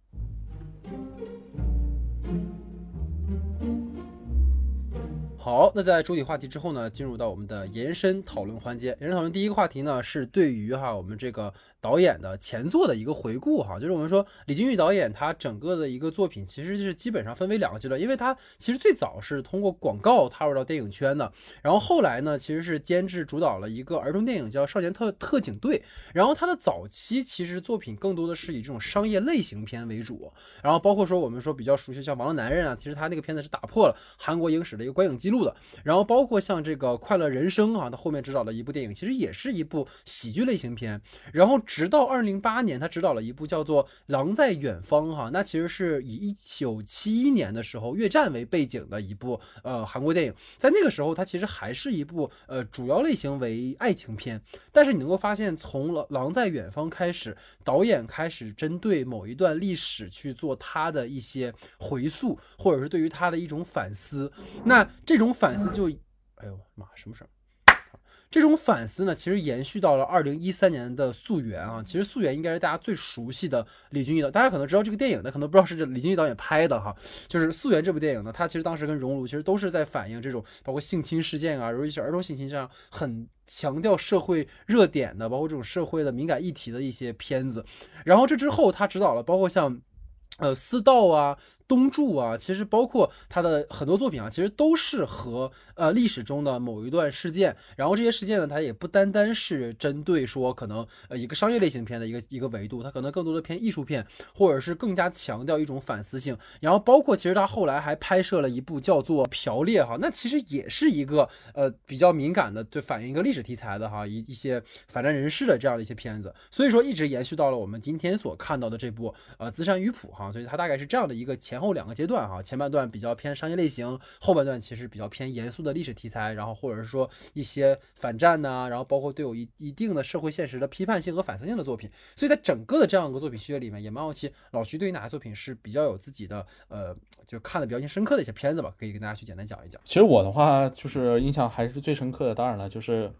好，那在主体话题之后呢，进入到我们的延伸讨论环节。延伸讨论第一个话题呢，是对于哈我们这个导演的前作的一个回顾哈，就是我们说李金玉导演他整个的一个作品，其实就是基本上分为两个阶段，因为他其实最早是通过广告踏入到电影圈的，然后后来呢，其实是监制主导了一个儿童电影叫《少年特特警队》，然后他的早期其实作品更多的是以这种商业类型片为主，然后包括说我们说比较熟悉像《王的男人》啊，其实他那个片子是打破了韩国影史的一个观影记录。的，然后包括像这个《快乐人生》啊，他后面执导的一部电影，其实也是一部喜剧类型片。然后直到二零零八年，他执导了一部叫做《狼在远方》哈，那其实是以一九七一年的时候越战为背景的一部呃韩国电影。在那个时候，它其实还是一部呃主要类型为爱情片。但是你能够发现，从《狼在远方》开始，导演开始针对某一段历史去做他的一些回溯，或者是对于他的一种反思。那这种。这种反思就，哎呦妈，什么事儿？这种反思呢，其实延续到了二零一三年的《溯源》啊。其实《溯源》应该是大家最熟悉的李俊毅的，大家可能知道这个电影，的可能不知道是这李俊毅导演拍的哈。就是《溯源》这部电影呢，它其实当时跟《熔炉》其实都是在反映这种包括性侵事件啊，尤其是儿童性侵这样很强调社会热点的，包括这种社会的敏感议题的一些片子。然后这之后，他指导了包括像。呃，私道啊，东柱啊，其实包括他的很多作品啊，其实都是和呃历史中的某一段事件，然后这些事件呢，它也不单单是针对说可能呃一个商业类型片的一个一个维度，它可能更多的偏艺术片，或者是更加强调一种反思性。然后包括其实他后来还拍摄了一部叫做《瓢猎》哈，那其实也是一个呃比较敏感的，对反映一个历史题材的哈一一些反战人士的这样的一些片子，所以说一直延续到了我们今天所看到的这部呃《资山鱼谱》哈。啊，所以它大概是这样的一个前后两个阶段哈，前半段比较偏商业类型，后半段其实比较偏严肃的历史题材，然后或者是说一些反战呐，然后包括对有一一定的社会现实的批判性和反思性的作品。所以在整个的这样一个作品序列里面，也蛮好奇老徐对于哪些作品是比较有自己的呃，就看的比较深刻的一些片子吧，可以跟大家去简单讲一讲。其实我的话就是印象还是最深刻的，当然了，就是。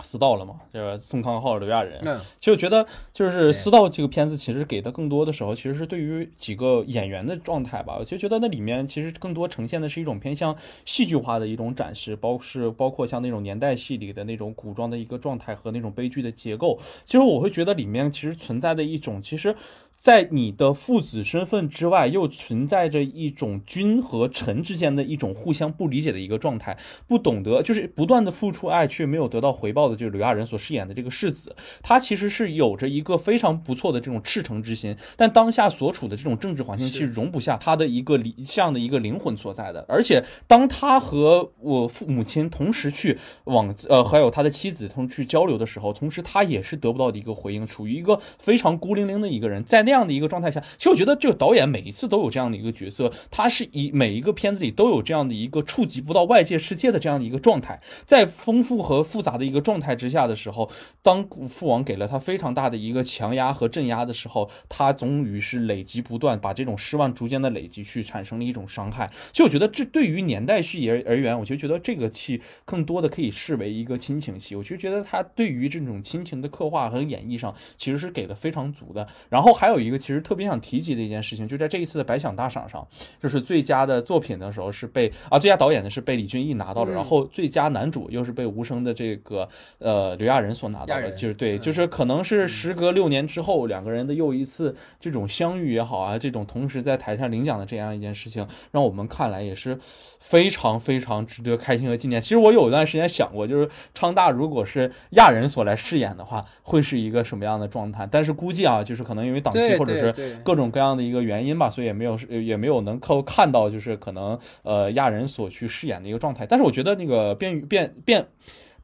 私道了嘛？这个宋康昊、刘亚仁，其实我觉得就是私道这个片子，其实给的更多的时候，其实是对于几个演员的状态吧。我就觉得那里面其实更多呈现的是一种偏向戏剧化的一种展示，包是包括像那种年代戏里的那种古装的一个状态和那种悲剧的结构。其实我会觉得里面其实存在的一种其实。在你的父子身份之外，又存在着一种君和臣之间的一种互相不理解的一个状态，不懂得就是不断的付出爱却没有得到回报的，就是刘亚仁所饰演的这个世子，他其实是有着一个非常不错的这种赤诚之心，但当下所处的这种政治环境其实容不下他的一个理像的一个灵魂所在的，而且当他和我父母亲同时去往呃还有他的妻子同去交流的时候，同时他也是得不到的一个回应，处于一个非常孤零零的一个人，在那。这样的一个状态下，其实我觉得这个导演每一次都有这样的一个角色，他是以每一个片子里都有这样的一个触及不到外界世界的这样的一个状态，在丰富和复杂的一个状态之下的时候，当父王给了他非常大的一个强压和镇压的时候，他终于是累积不断，把这种失望逐渐的累积去产生了一种伤害。其实我觉得这对于年代戏而而言，我就觉得这个戏更多的可以视为一个亲情戏。我就觉得他对于这种亲情的刻画和演绎上，其实是给的非常足的。然后还有。一个其实特别想提及的一件事情，就在这一次的百想大赏上，就是最佳的作品的时候是被啊最佳导演的是被李俊毅拿到了，然后最佳男主又是被无声的这个呃刘亚仁所拿到了，就是对，就是可能是时隔六年之后两个人的又一次这种相遇也好啊，这种同时在台上领奖的这样一件事情，让我们看来也是非常非常值得开心和纪念。其实我有一段时间想过，就是昌大如果是亚人所来饰演的话，会是一个什么样的状态？但是估计啊，就是可能因为档期。或者是各种各样的一个原因吧，所以也没有也没有能够看到，就是可能呃亚人所去饰演的一个状态。但是我觉得那个变变变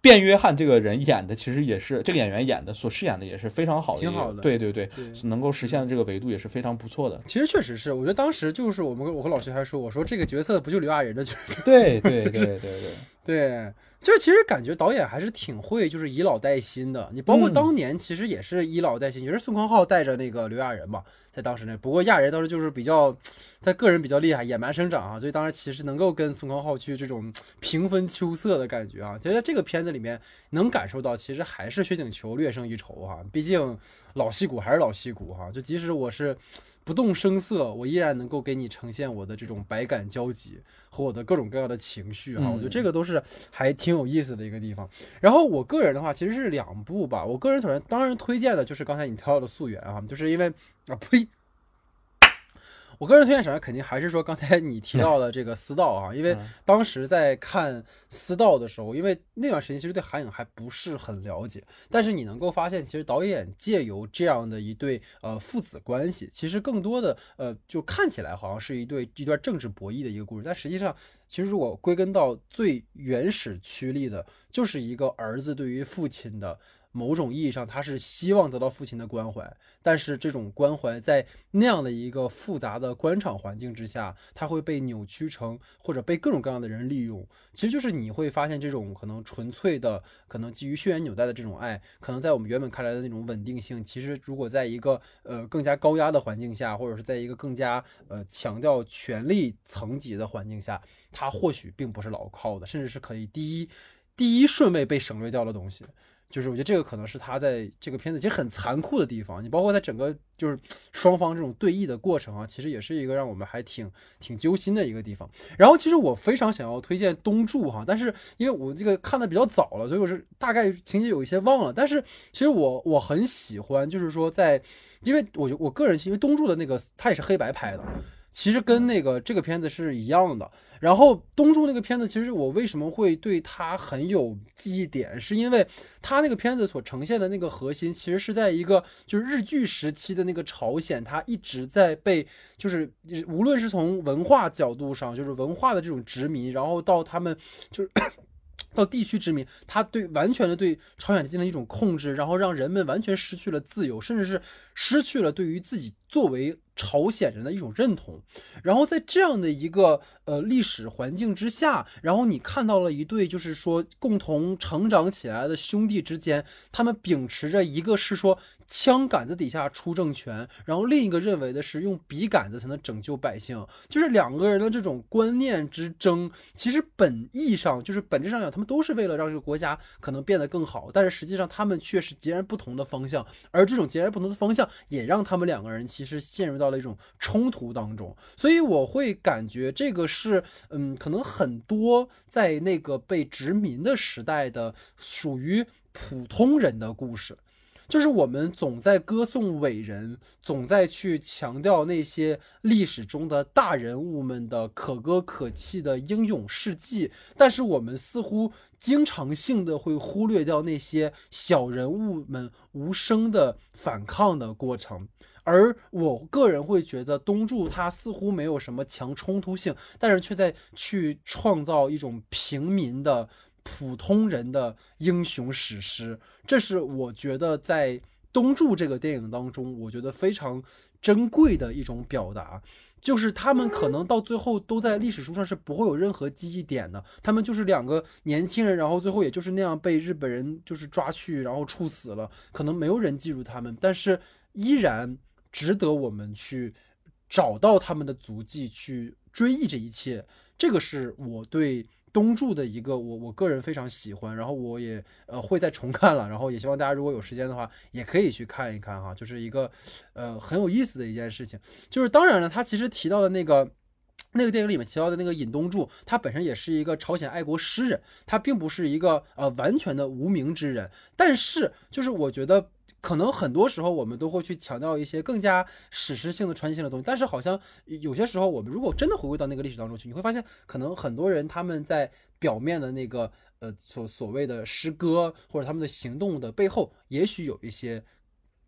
卞约翰这个人演的，其实也是这个演员演的所饰演的也是非常好的，挺好的。对对对，能够实现的这个维度也是非常不错的。其实确实是，我觉得当时就是我们我和老徐还说，我说这个角色不就刘亚仁的角色？对对对对对对。就是其实感觉导演还是挺会，就是以老带新的。你包括当年其实也是以老带新，也是宋康昊带着那个刘亚仁嘛，在当时那。不过亚仁当时就是比较，他个人比较厉害，野蛮生长啊，所以当时其实能够跟宋康昊去这种平分秋色的感觉啊。其实在这个片子里面能感受到，其实还是薛景求略胜一筹哈。毕竟老戏骨还是老戏骨哈。就即使我是不动声色，我依然能够给你呈现我的这种百感交集和我的各种各样的情绪啊。我觉得这个都是还挺。有意思的一个地方，然后我个人的话其实是两部吧，我个人首先当然推荐的就是刚才你提到的《溯源》啊，就是因为啊呸。我个人推荐，首先肯定还是说刚才你提到的这个《私道》啊，因为当时在看《私道》的时候，因为那段时间其实对韩影还不是很了解，但是你能够发现，其实导演借由这样的一对呃父子关系，其实更多的呃就看起来好像是一对一段政治博弈的一个故事，但实际上，其实如果归根到最原始驱力的，就是一个儿子对于父亲的。某种意义上，他是希望得到父亲的关怀，但是这种关怀在那样的一个复杂的官场环境之下，他会被扭曲成或者被各种各样的人利用。其实就是你会发现，这种可能纯粹的、可能基于血缘纽带的这种爱，可能在我们原本看来的那种稳定性，其实如果在一个呃更加高压的环境下，或者是在一个更加呃强调权力层级的环境下，它或许并不是牢靠的，甚至是可以第一。第一顺位被省略掉的东西。就是我觉得这个可能是他在这个片子其实很残酷的地方，你包括他整个就是双方这种对弈的过程啊，其实也是一个让我们还挺挺揪心的一个地方。然后其实我非常想要推荐东柱哈，但是因为我这个看的比较早了，所以我是大概情节有一些忘了。但是其实我我很喜欢，就是说在，因为我我个人因为东柱的那个他也是黑白拍的。其实跟那个这个片子是一样的。然后东柱那个片子，其实我为什么会对他很有记忆点，是因为他那个片子所呈现的那个核心，其实是在一个就是日据时期的那个朝鲜，它一直在被就是无论是从文化角度上，就是文化的这种殖民，然后到他们就是 到地区殖民，他对完全的对朝鲜进行一种控制，然后让人们完全失去了自由，甚至是失去了对于自己作为。朝鲜人的一种认同，然后在这样的一个呃历史环境之下，然后你看到了一对就是说共同成长起来的兄弟之间，他们秉持着一个是说枪杆子底下出政权，然后另一个认为的是用笔杆子才能拯救百姓，就是两个人的这种观念之争，其实本意上就是本质上讲，他们都是为了让这个国家可能变得更好，但是实际上他们却是截然不同的方向，而这种截然不同的方向也让他们两个人其实陷入到。了一种冲突当中，所以我会感觉这个是，嗯，可能很多在那个被殖民的时代的属于普通人的故事，就是我们总在歌颂伟人，总在去强调那些历史中的大人物们的可歌可泣的英勇事迹，但是我们似乎经常性的会忽略掉那些小人物们无声的反抗的过程。而我个人会觉得东柱他似乎没有什么强冲突性，但是却在去创造一种平民的普通人的英雄史诗。这是我觉得在东柱这个电影当中，我觉得非常珍贵的一种表达，就是他们可能到最后都在历史书上是不会有任何记忆点的，他们就是两个年轻人，然后最后也就是那样被日本人就是抓去，然后处死了，可能没有人记住他们，但是依然。值得我们去找到他们的足迹，去追忆这一切。这个是我对东柱的一个我我个人非常喜欢，然后我也呃会再重看了，然后也希望大家如果有时间的话，也可以去看一看哈，就是一个呃很有意思的一件事情。就是当然了，他其实提到的那个那个电影里面提到的那个尹东柱，他本身也是一个朝鲜爱国诗人，他并不是一个呃完全的无名之人，但是就是我觉得。可能很多时候我们都会去强调一些更加史诗性的、传奇性的东西，但是好像有些时候我们如果真的回归到那个历史当中去，你会发现，可能很多人他们在表面的那个呃所所谓的诗歌或者他们的行动的背后，也许有一些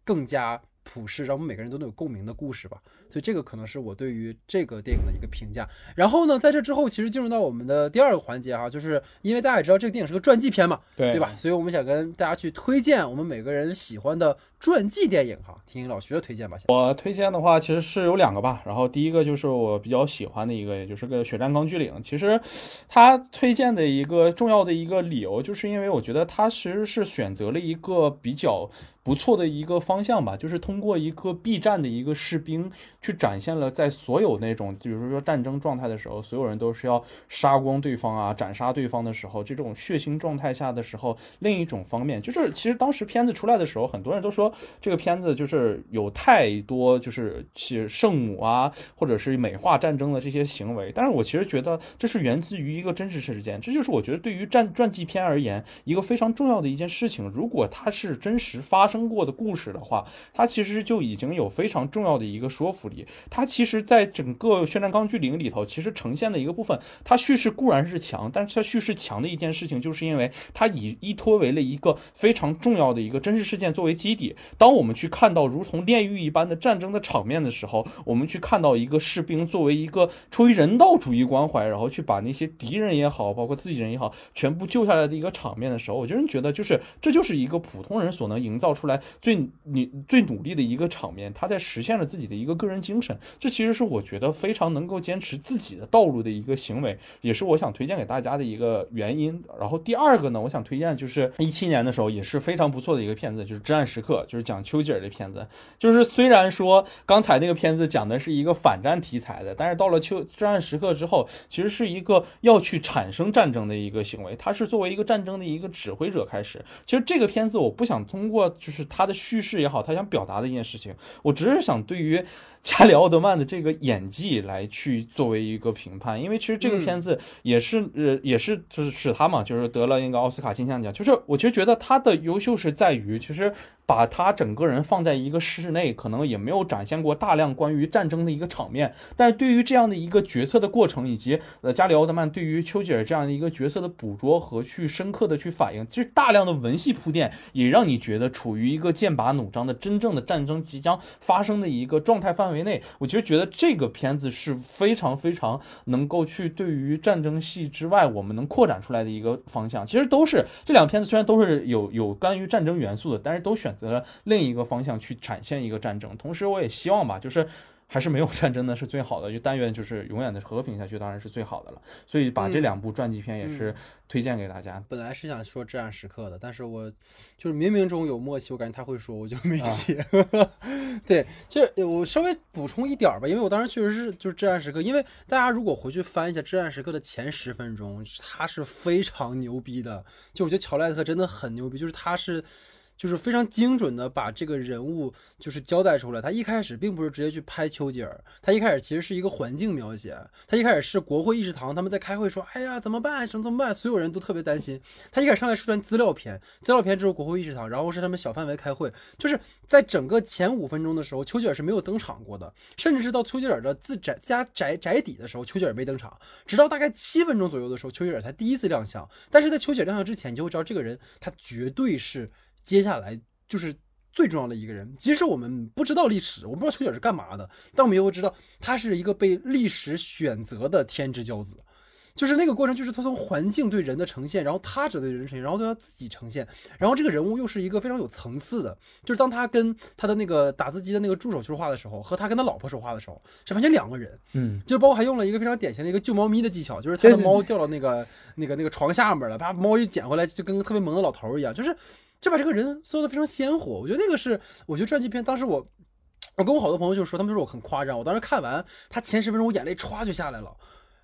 更加。普世，让我们每个人都能有共鸣的故事吧。所以这个可能是我对于这个电影的一个评价。然后呢，在这之后，其实进入到我们的第二个环节哈，就是因为大家也知道这个电影是个传记片嘛，对对吧？所以我们想跟大家去推荐我们每个人喜欢的传记电影哈。听老徐的推荐吧。我推荐的话其实是有两个吧。然后第一个就是我比较喜欢的一个，也就是个《血战钢锯岭》。其实他推荐的一个重要的一个理由，就是因为我觉得他其实是选择了一个比较。不错的一个方向吧，就是通过一个 B 站的一个士兵，去展现了在所有那种，比如说战争状态的时候，所有人都是要杀光对方啊，斩杀对方的时候，这种血腥状态下的时候，另一种方面就是，其实当时片子出来的时候，很多人都说这个片子就是有太多就是写圣母啊，或者是美化战争的这些行为，但是我其实觉得这是源自于一个真实事件，这就是我觉得对于战传记片而言一个非常重要的一件事情，如果它是真实发生。通过的故事的话，它其实就已经有非常重要的一个说服力。它其实，在整个《宣战钢锯岭》里头，其实呈现的一个部分，它叙事固然是强，但是它叙事强的一件事情，就是因为它以依托为了一个非常重要的一个真实事件作为基底。当我们去看到如同炼狱一般的战争的场面的时候，我们去看到一个士兵作为一个出于人道主义关怀，然后去把那些敌人也好，包括自己人也好，全部救下来的一个场面的时候，我就是觉得，就是这就是一个普通人所能营造出。来最你最努力的一个场面，他在实现了自己的一个个人精神，这其实是我觉得非常能够坚持自己的道路的一个行为，也是我想推荐给大家的一个原因。然后第二个呢，我想推荐就是一七年的时候也是非常不错的一个片子，就是《至暗时刻》，就是讲丘吉尔的片子。就是虽然说刚才那个片子讲的是一个反战题材的，但是到了丘至暗时刻之后，其实是一个要去产生战争的一个行为，它是作为一个战争的一个指挥者开始。其实这个片子我不想通过就是他的叙事也好，他想表达的一件事情，我只是想对于 加里奥德曼的这个演技来去作为一个评判，因为其实这个片子也是呃也是就是使他嘛，就是得了那个奥斯卡金像奖，就是我其实觉得他的优秀是在于其实。把他整个人放在一个室内，可能也没有展现过大量关于战争的一个场面。但是对于这样的一个决策的过程，以及呃加里奥德曼对于丘吉尔这样的一个角色的捕捉和去深刻的去反映，其实大量的文戏铺垫，也让你觉得处于一个剑拔弩张的真正的战争即将发生的一个状态范围内。我其实觉得这个片子是非常非常能够去对于战争戏之外，我们能扩展出来的一个方向。其实都是这两片子虽然都是有有关于战争元素的，但是都选。择了另一个方向去展现一个战争，同时我也希望吧，就是还是没有 战争呢是最好的，就但愿就是永远的和平下去，当然是最好的了。所以把这两部传记片也是推荐给大家。本来是想说至暗时刻的，但是我就是冥冥中有默契，我感觉他会说，我就没写。对，就我稍微补充一点吧，因为我当时确实是就是至暗时刻，因为大家如果回去翻一下至暗时刻的前十分钟，他是非常牛逼的。就我觉得乔莱特真的很牛逼，就是他是。就是非常精准的把这个人物就是交代出来。他一开始并不是直接去拍丘吉尔，他一开始其实是一个环境描写。他一开始是国会议事堂，他们在开会说：“哎呀，怎么办？什么怎么办？”所有人都特别担心。他一开始上来是段资料片，资料片之后国会议事堂，然后是他们小范围开会。就是在整个前五分钟的时候，丘吉尔是没有登场过的，甚至是到丘吉尔的自宅家宅宅邸的时候，丘吉尔没登场。直到大概七分钟左右的时候，丘吉尔才第一次亮相。但是在丘吉尔亮相之前，你就会知道这个人他绝对是。接下来就是最重要的一个人。即使我们不知道历史，我不知道丘吉尔是干嘛的，但我们也会知道他是一个被历史选择的天之骄子。就是那个过程，就是他从环境对人的呈现，然后他者对人呈现，然后对他自己呈现，然后这个人物又是一个非常有层次的。就是当他跟他的那个打字机的那个助手说话的时候，和他跟他老婆说话的时候，是完全两个人。嗯，就是包括还用了一个非常典型的一个救猫咪的技巧，就是他的猫掉到那个那个那个床下面了，把猫一捡回来，就跟个特别萌的老头一样，就是。就把这个人塑的非常鲜活，我觉得那个是，我觉得传记片，当时我，我跟我好多朋友就说，他们说我很夸张，我当时看完他前十分钟，我眼泪歘就下来了，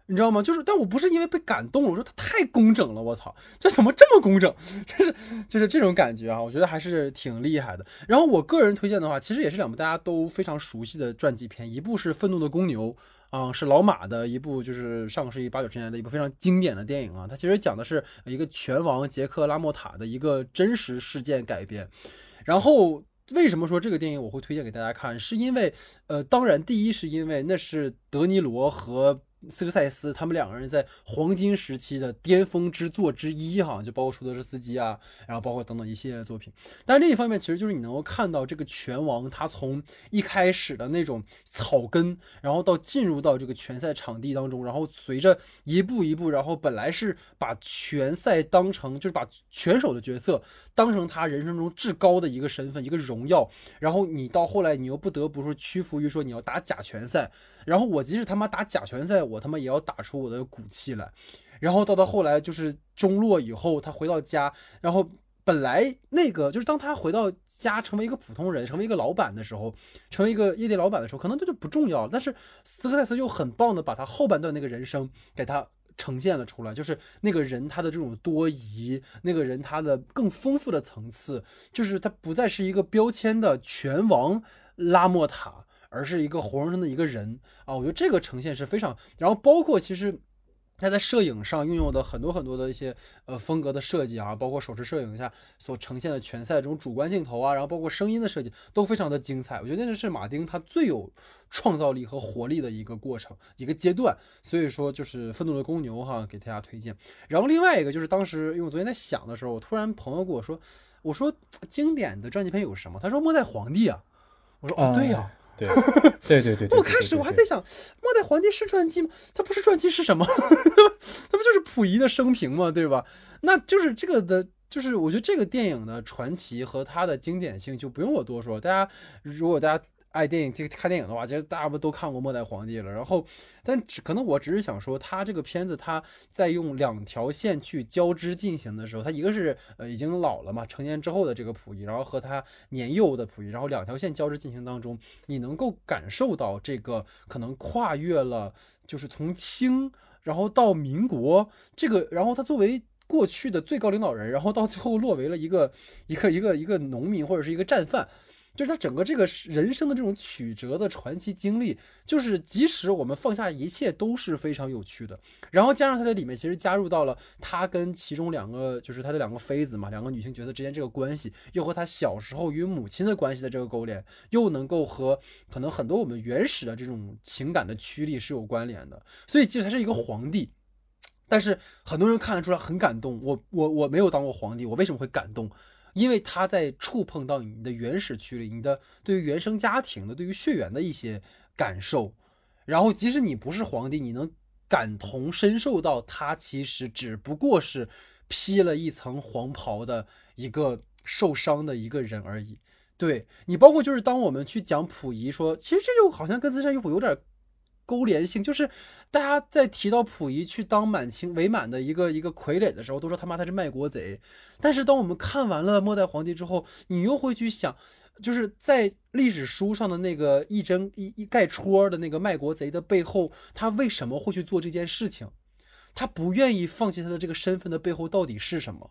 你知道吗？就是，但我不是因为被感动，我说他太工整了，我操，这怎么这么工整？就是就是这种感觉啊，我觉得还是挺厉害的。然后我个人推荐的话，其实也是两部大家都非常熟悉的传记片，一部是《愤怒的公牛》。啊，是老马的一部，就是上个世纪八九十年代的一部非常经典的电影啊。它其实讲的是一个拳王杰克拉莫塔的一个真实事件改编。然后为什么说这个电影我会推荐给大家看？是因为，呃，当然第一是因为那是德尼罗和。斯科塞斯他们两个人在黄金时期的巅峰之作之一，哈，就包括舒德斯斯基啊，然后包括等等一系列的作品。但另一方面，其实就是你能够看到这个拳王他从一开始的那种草根，然后到进入到这个拳赛场地当中，然后随着一步一步，然后本来是把拳赛当成就是把拳手的角色当成他人生中至高的一个身份一个荣耀，然后你到后来你又不得不说屈服于说你要打假拳赛，然后我即使他妈打假拳赛我。他妈也要打出我的骨气来，然后到到后来就是中落以后，他回到家，然后本来那个就是当他回到家成为一个普通人，成为一个老板的时候，成为一个夜店老板的时候，可能这就不重要。但是斯科塞斯又很棒的把他后半段那个人生给他呈现了出来，就是那个人他的这种多疑，那个人他的更丰富的层次，就是他不再是一个标签的拳王拉莫塔。而是一个活生生的一个人啊，我觉得这个呈现是非常，然后包括其实他在摄影上运用的很多很多的一些呃风格的设计啊，包括手持摄影下所呈现的拳赛这种主观镜头啊，然后包括声音的设计都非常的精彩。我觉得那是马丁他最有创造力和活力的一个过程一个阶段，所以说就是愤怒的公牛哈，给大家推荐。然后另外一个就是当时因为我昨天在想的时候，我突然朋友跟我说，我说经典的传记片有什么？他说末代皇帝啊，我说哦对呀。对对对 对，我开始我还在想，末代皇帝是传记吗？他不是传记是什么？他不就是溥仪的生平吗？对吧？那就是这个的就是我觉得这个电影的传奇和它的经典性就不用我多说。大家如果大家爱电影、这个看电影的话，其实大家不都看过《末代皇帝》了。然后，但只可能我只是想说，他这个片子他在用两条线去交织进行的时候，他一个是呃已经老了嘛，成年之后的这个溥仪，然后和他年幼的溥仪，然后两条线交织进行当中，你能够感受到这个可能跨越了，就是从清然后到民国这个，然后他作为。过去的最高领导人，然后到最后落为了一个一个一个一个农民或者是一个战犯，就是他整个这个人生的这种曲折的传奇经历，就是即使我们放下一切都是非常有趣的。然后加上他在里面其实加入到了他跟其中两个就是他的两个妃子嘛，两个女性角色之间这个关系，又和他小时候与母亲的关系的这个勾连，又能够和可能很多我们原始的这种情感的驱力是有关联的。所以其实他是一个皇帝。但是很多人看得出来很感动，我我我没有当过皇帝，我为什么会感动？因为他在触碰到你的原始区里，你的对于原生家庭的、对于血缘的一些感受，然后即使你不是皇帝，你能感同身受到他其实只不过是披了一层黄袍的一个受伤的一个人而已。对你，包括就是当我们去讲溥仪说，其实这就好像跟资山玉虎有点。勾连性就是大家在提到溥仪去当满清伪满的一个一个傀儡的时候，都说他妈他是卖国贼。但是当我们看完了末代皇帝之后，你又会去想，就是在历史书上的那个一针一一盖戳的那个卖国贼的背后，他为什么会去做这件事情？他不愿意放弃他的这个身份的背后到底是什么？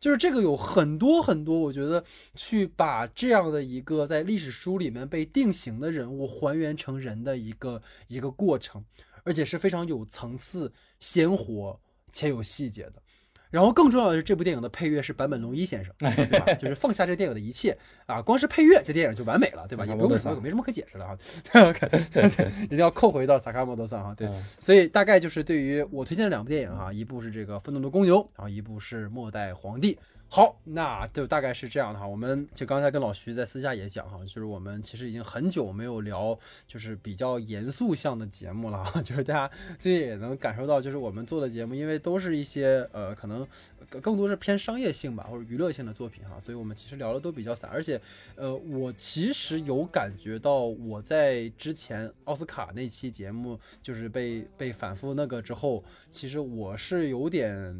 就是这个有很多很多，我觉得去把这样的一个在历史书里面被定型的人物还原成人的一个一个过程，而且是非常有层次、鲜活且有细节的。然后更重要的是，这部电影的配乐是坂本龙一先生，对吧？就是放下这电影的一切啊，光是配乐，这电影就完美了，对吧？也不用说，没什么可解释的哈。一定要扣回到萨卡莫多桑哈，对。所以大概就是对于我推荐的两部电影哈，一部是这个《愤怒的公牛》，然后一部是《末代皇帝》。好，那就大概是这样的哈。我们就刚才跟老徐在私下也讲哈，就是我们其实已经很久没有聊就是比较严肃向的节目了，就是大家最近也能感受到，就是我们做的节目，因为都是一些呃可能更多是偏商业性吧或者娱乐性的作品哈，所以我们其实聊的都比较散。而且呃，我其实有感觉到我在之前奥斯卡那期节目就是被被反复那个之后，其实我是有点。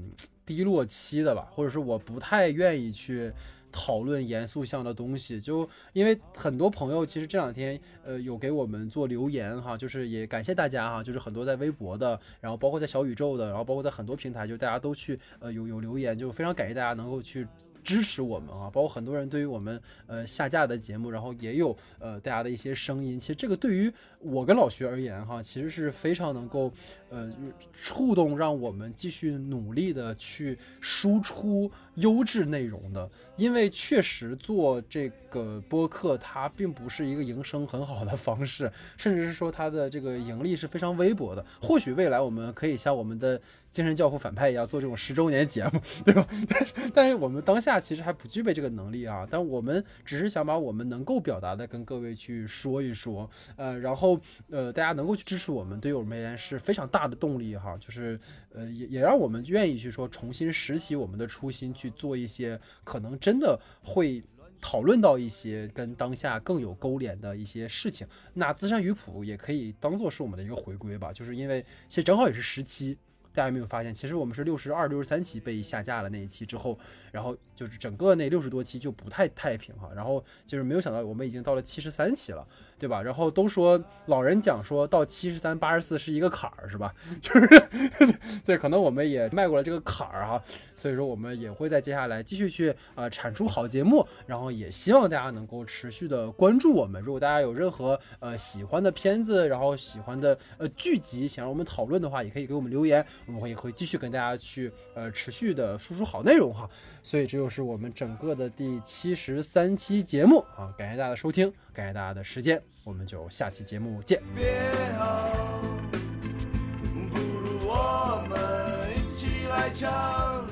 低落期的吧，或者是我不太愿意去讨论严肃向的东西，就因为很多朋友其实这两天呃有给我们做留言哈，就是也感谢大家哈，就是很多在微博的，然后包括在小宇宙的，然后包括在很多平台，就大家都去呃有有留言，就非常感谢大家能够去。支持我们啊，包括很多人对于我们呃下架的节目，然后也有呃大家的一些声音。其实这个对于我跟老徐而言哈，其实是非常能够呃触动，让我们继续努力的去输出优质内容的。因为确实做这个播客，它并不是一个营生很好的方式，甚至是说它的这个盈利是非常微薄的。或许未来我们可以像我们的精神教父反派一样做这种十周年节目，对吧？但是但是我们当下其实还不具备这个能力啊。但我们只是想把我们能够表达的跟各位去说一说，呃，然后呃大家能够去支持我们，对于我们而言是非常大大的动力哈。就是呃也也让我们愿意去说重新拾起我们的初心，去做一些可能真的会讨论到一些跟当下更有勾连的一些事情。那资山鱼谱也可以当做是我们的一个回归吧，就是因为其实正好也是十期，大家有没有发现，其实我们是六十二、六十三期被下架了那一期之后，然后就是整个那六十多期就不太太平哈，然后就是没有想到我们已经到了七十三期了。对吧？然后都说老人讲说到七十三八十四是一个坎儿，是吧？就是 对，可能我们也迈过了这个坎儿哈，所以说我们也会在接下来继续去呃产出好节目，然后也希望大家能够持续的关注我们。如果大家有任何呃喜欢的片子，然后喜欢的呃剧集，想让我们讨论的话，也可以给我们留言，我们会会继续跟大家去呃持续的输出好内容哈。所以这就是我们整个的第七十三期节目啊，感谢大家的收听，感谢大家的时间。我们就下期节目见。别好，不如我们一起来唱，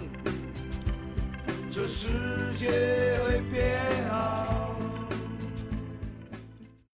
这世界会变好。